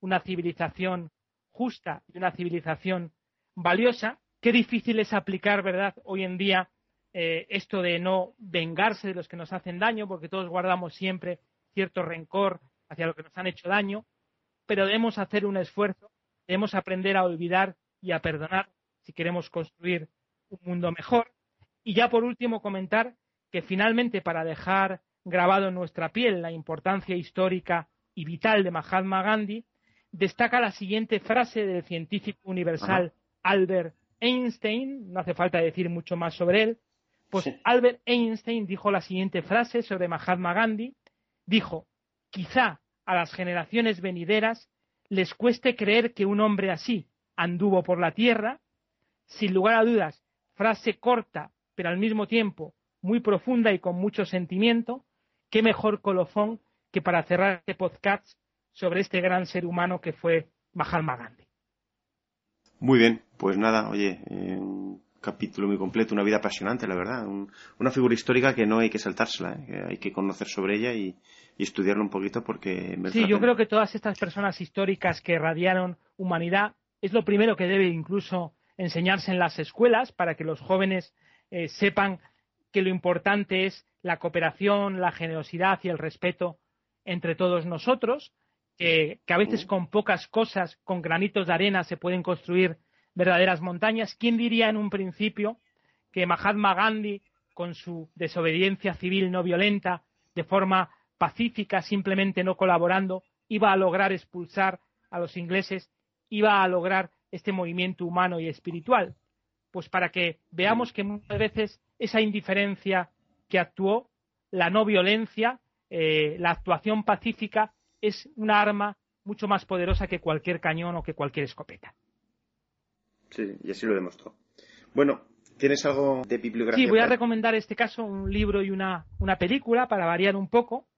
una civilización justa y una civilización valiosa. Qué difícil es aplicar, ¿verdad?, hoy en día eh, esto de no vengarse de los que nos hacen daño, porque todos guardamos siempre cierto rencor hacia los que nos han hecho daño, pero debemos hacer un esfuerzo, debemos aprender a olvidar y a perdonar si queremos construir un mundo mejor. Y ya por último comentar que finalmente para dejar grabado en nuestra piel la importancia histórica y vital de Mahatma Gandhi, destaca la siguiente frase del científico universal Albert Einstein, no hace falta decir mucho más sobre él, pues Albert Einstein dijo la siguiente frase sobre Mahatma Gandhi, dijo, quizá a las generaciones venideras les cueste creer que un hombre así anduvo por la tierra, sin lugar a dudas, frase corta, pero al mismo tiempo muy profunda y con mucho sentimiento, qué mejor colofón que para cerrar este podcast sobre este gran ser humano que fue Mahatma Gandhi. Muy bien, pues nada, oye, un capítulo muy completo, una vida apasionante, la verdad, una figura histórica que no hay que saltársela, ¿eh? que hay que conocer sobre ella y, y estudiarlo un poquito porque... Sí, yo creo que todas estas personas históricas que radiaron humanidad es lo primero que debe incluso enseñarse en las escuelas para que los jóvenes eh, sepan que lo importante es la cooperación, la generosidad y el respeto entre todos nosotros, que, a veces con pocas cosas, con granitos de arena, se pueden construir verdaderas montañas. ¿Quién diría en un principio que Mahatma Gandhi, con su desobediencia civil no violenta, de forma pacífica, simplemente no colaborando, iba a lograr expulsar a los ingleses, iba a lograr este movimiento humano y espiritual? Pues para que veamos que muchas veces esa indiferencia que actuó, la no violencia, eh, la actuación pacífica, es una arma mucho más poderosa que cualquier cañón o que cualquier escopeta. Sí, y así lo demostró. Bueno, ¿tienes algo de bibliografía? Sí, voy a recomendar este caso un libro y una, una película para variar un poco.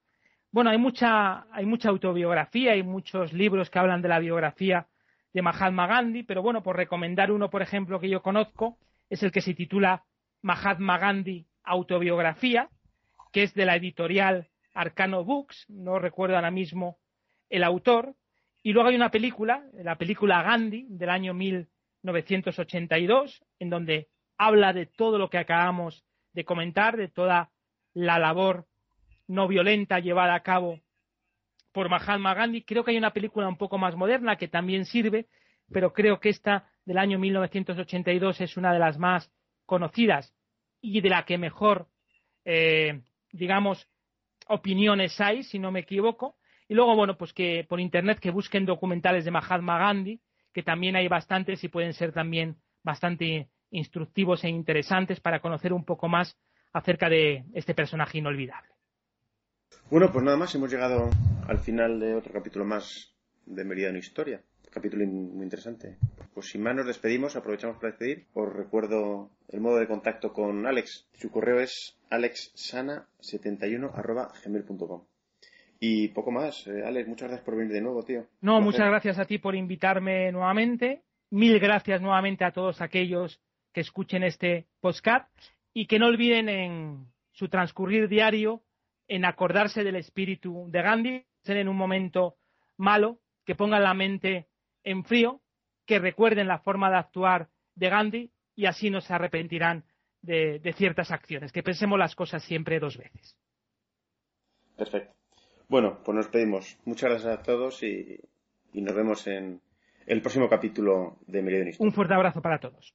Bueno, hay mucha, hay mucha autobiografía, hay muchos libros que hablan de la biografía de Mahatma Gandhi, pero bueno, por recomendar uno, por ejemplo, que yo conozco, es el que se titula Mahatma Gandhi Autobiografía, que es de la editorial Arcano Books, no recuerdo ahora mismo el autor, y luego hay una película, la película Gandhi del año 1982, en donde habla de todo lo que acabamos de comentar, de toda la labor no violenta llevada a cabo por Mahatma Gandhi. Creo que hay una película un poco más moderna que también sirve, pero creo que esta del año 1982 es una de las más conocidas y de la que mejor, eh, digamos, opiniones hay, si no me equivoco. Y luego, bueno, pues que por internet que busquen documentales de Mahatma Gandhi, que también hay bastantes y pueden ser también bastante instructivos e interesantes para conocer un poco más acerca de este personaje inolvidable. Bueno, pues nada más, hemos llegado al final de otro capítulo más de Meridiano Historia. Capítulo muy interesante. Pues sin más nos despedimos, aprovechamos para despedir. Os recuerdo el modo de contacto con Alex. Su correo es alexsana71.gmail.com Y poco más. Eh, Alex, muchas gracias por venir de nuevo, tío. No, muchas gracias a ti por invitarme nuevamente. Mil gracias nuevamente a todos aquellos que escuchen este podcast y que no olviden en su transcurrir diario en acordarse del espíritu de Gandhi, ser en un momento malo, que pongan la mente en frío, que recuerden la forma de actuar de Gandhi y así no se arrepentirán de, ciertas acciones, que pensemos las cosas siempre dos veces. Perfecto. Bueno, pues nos pedimos. Muchas gracias a todos y, nos vemos en el próximo capítulo de Meridian Un fuerte abrazo para todos.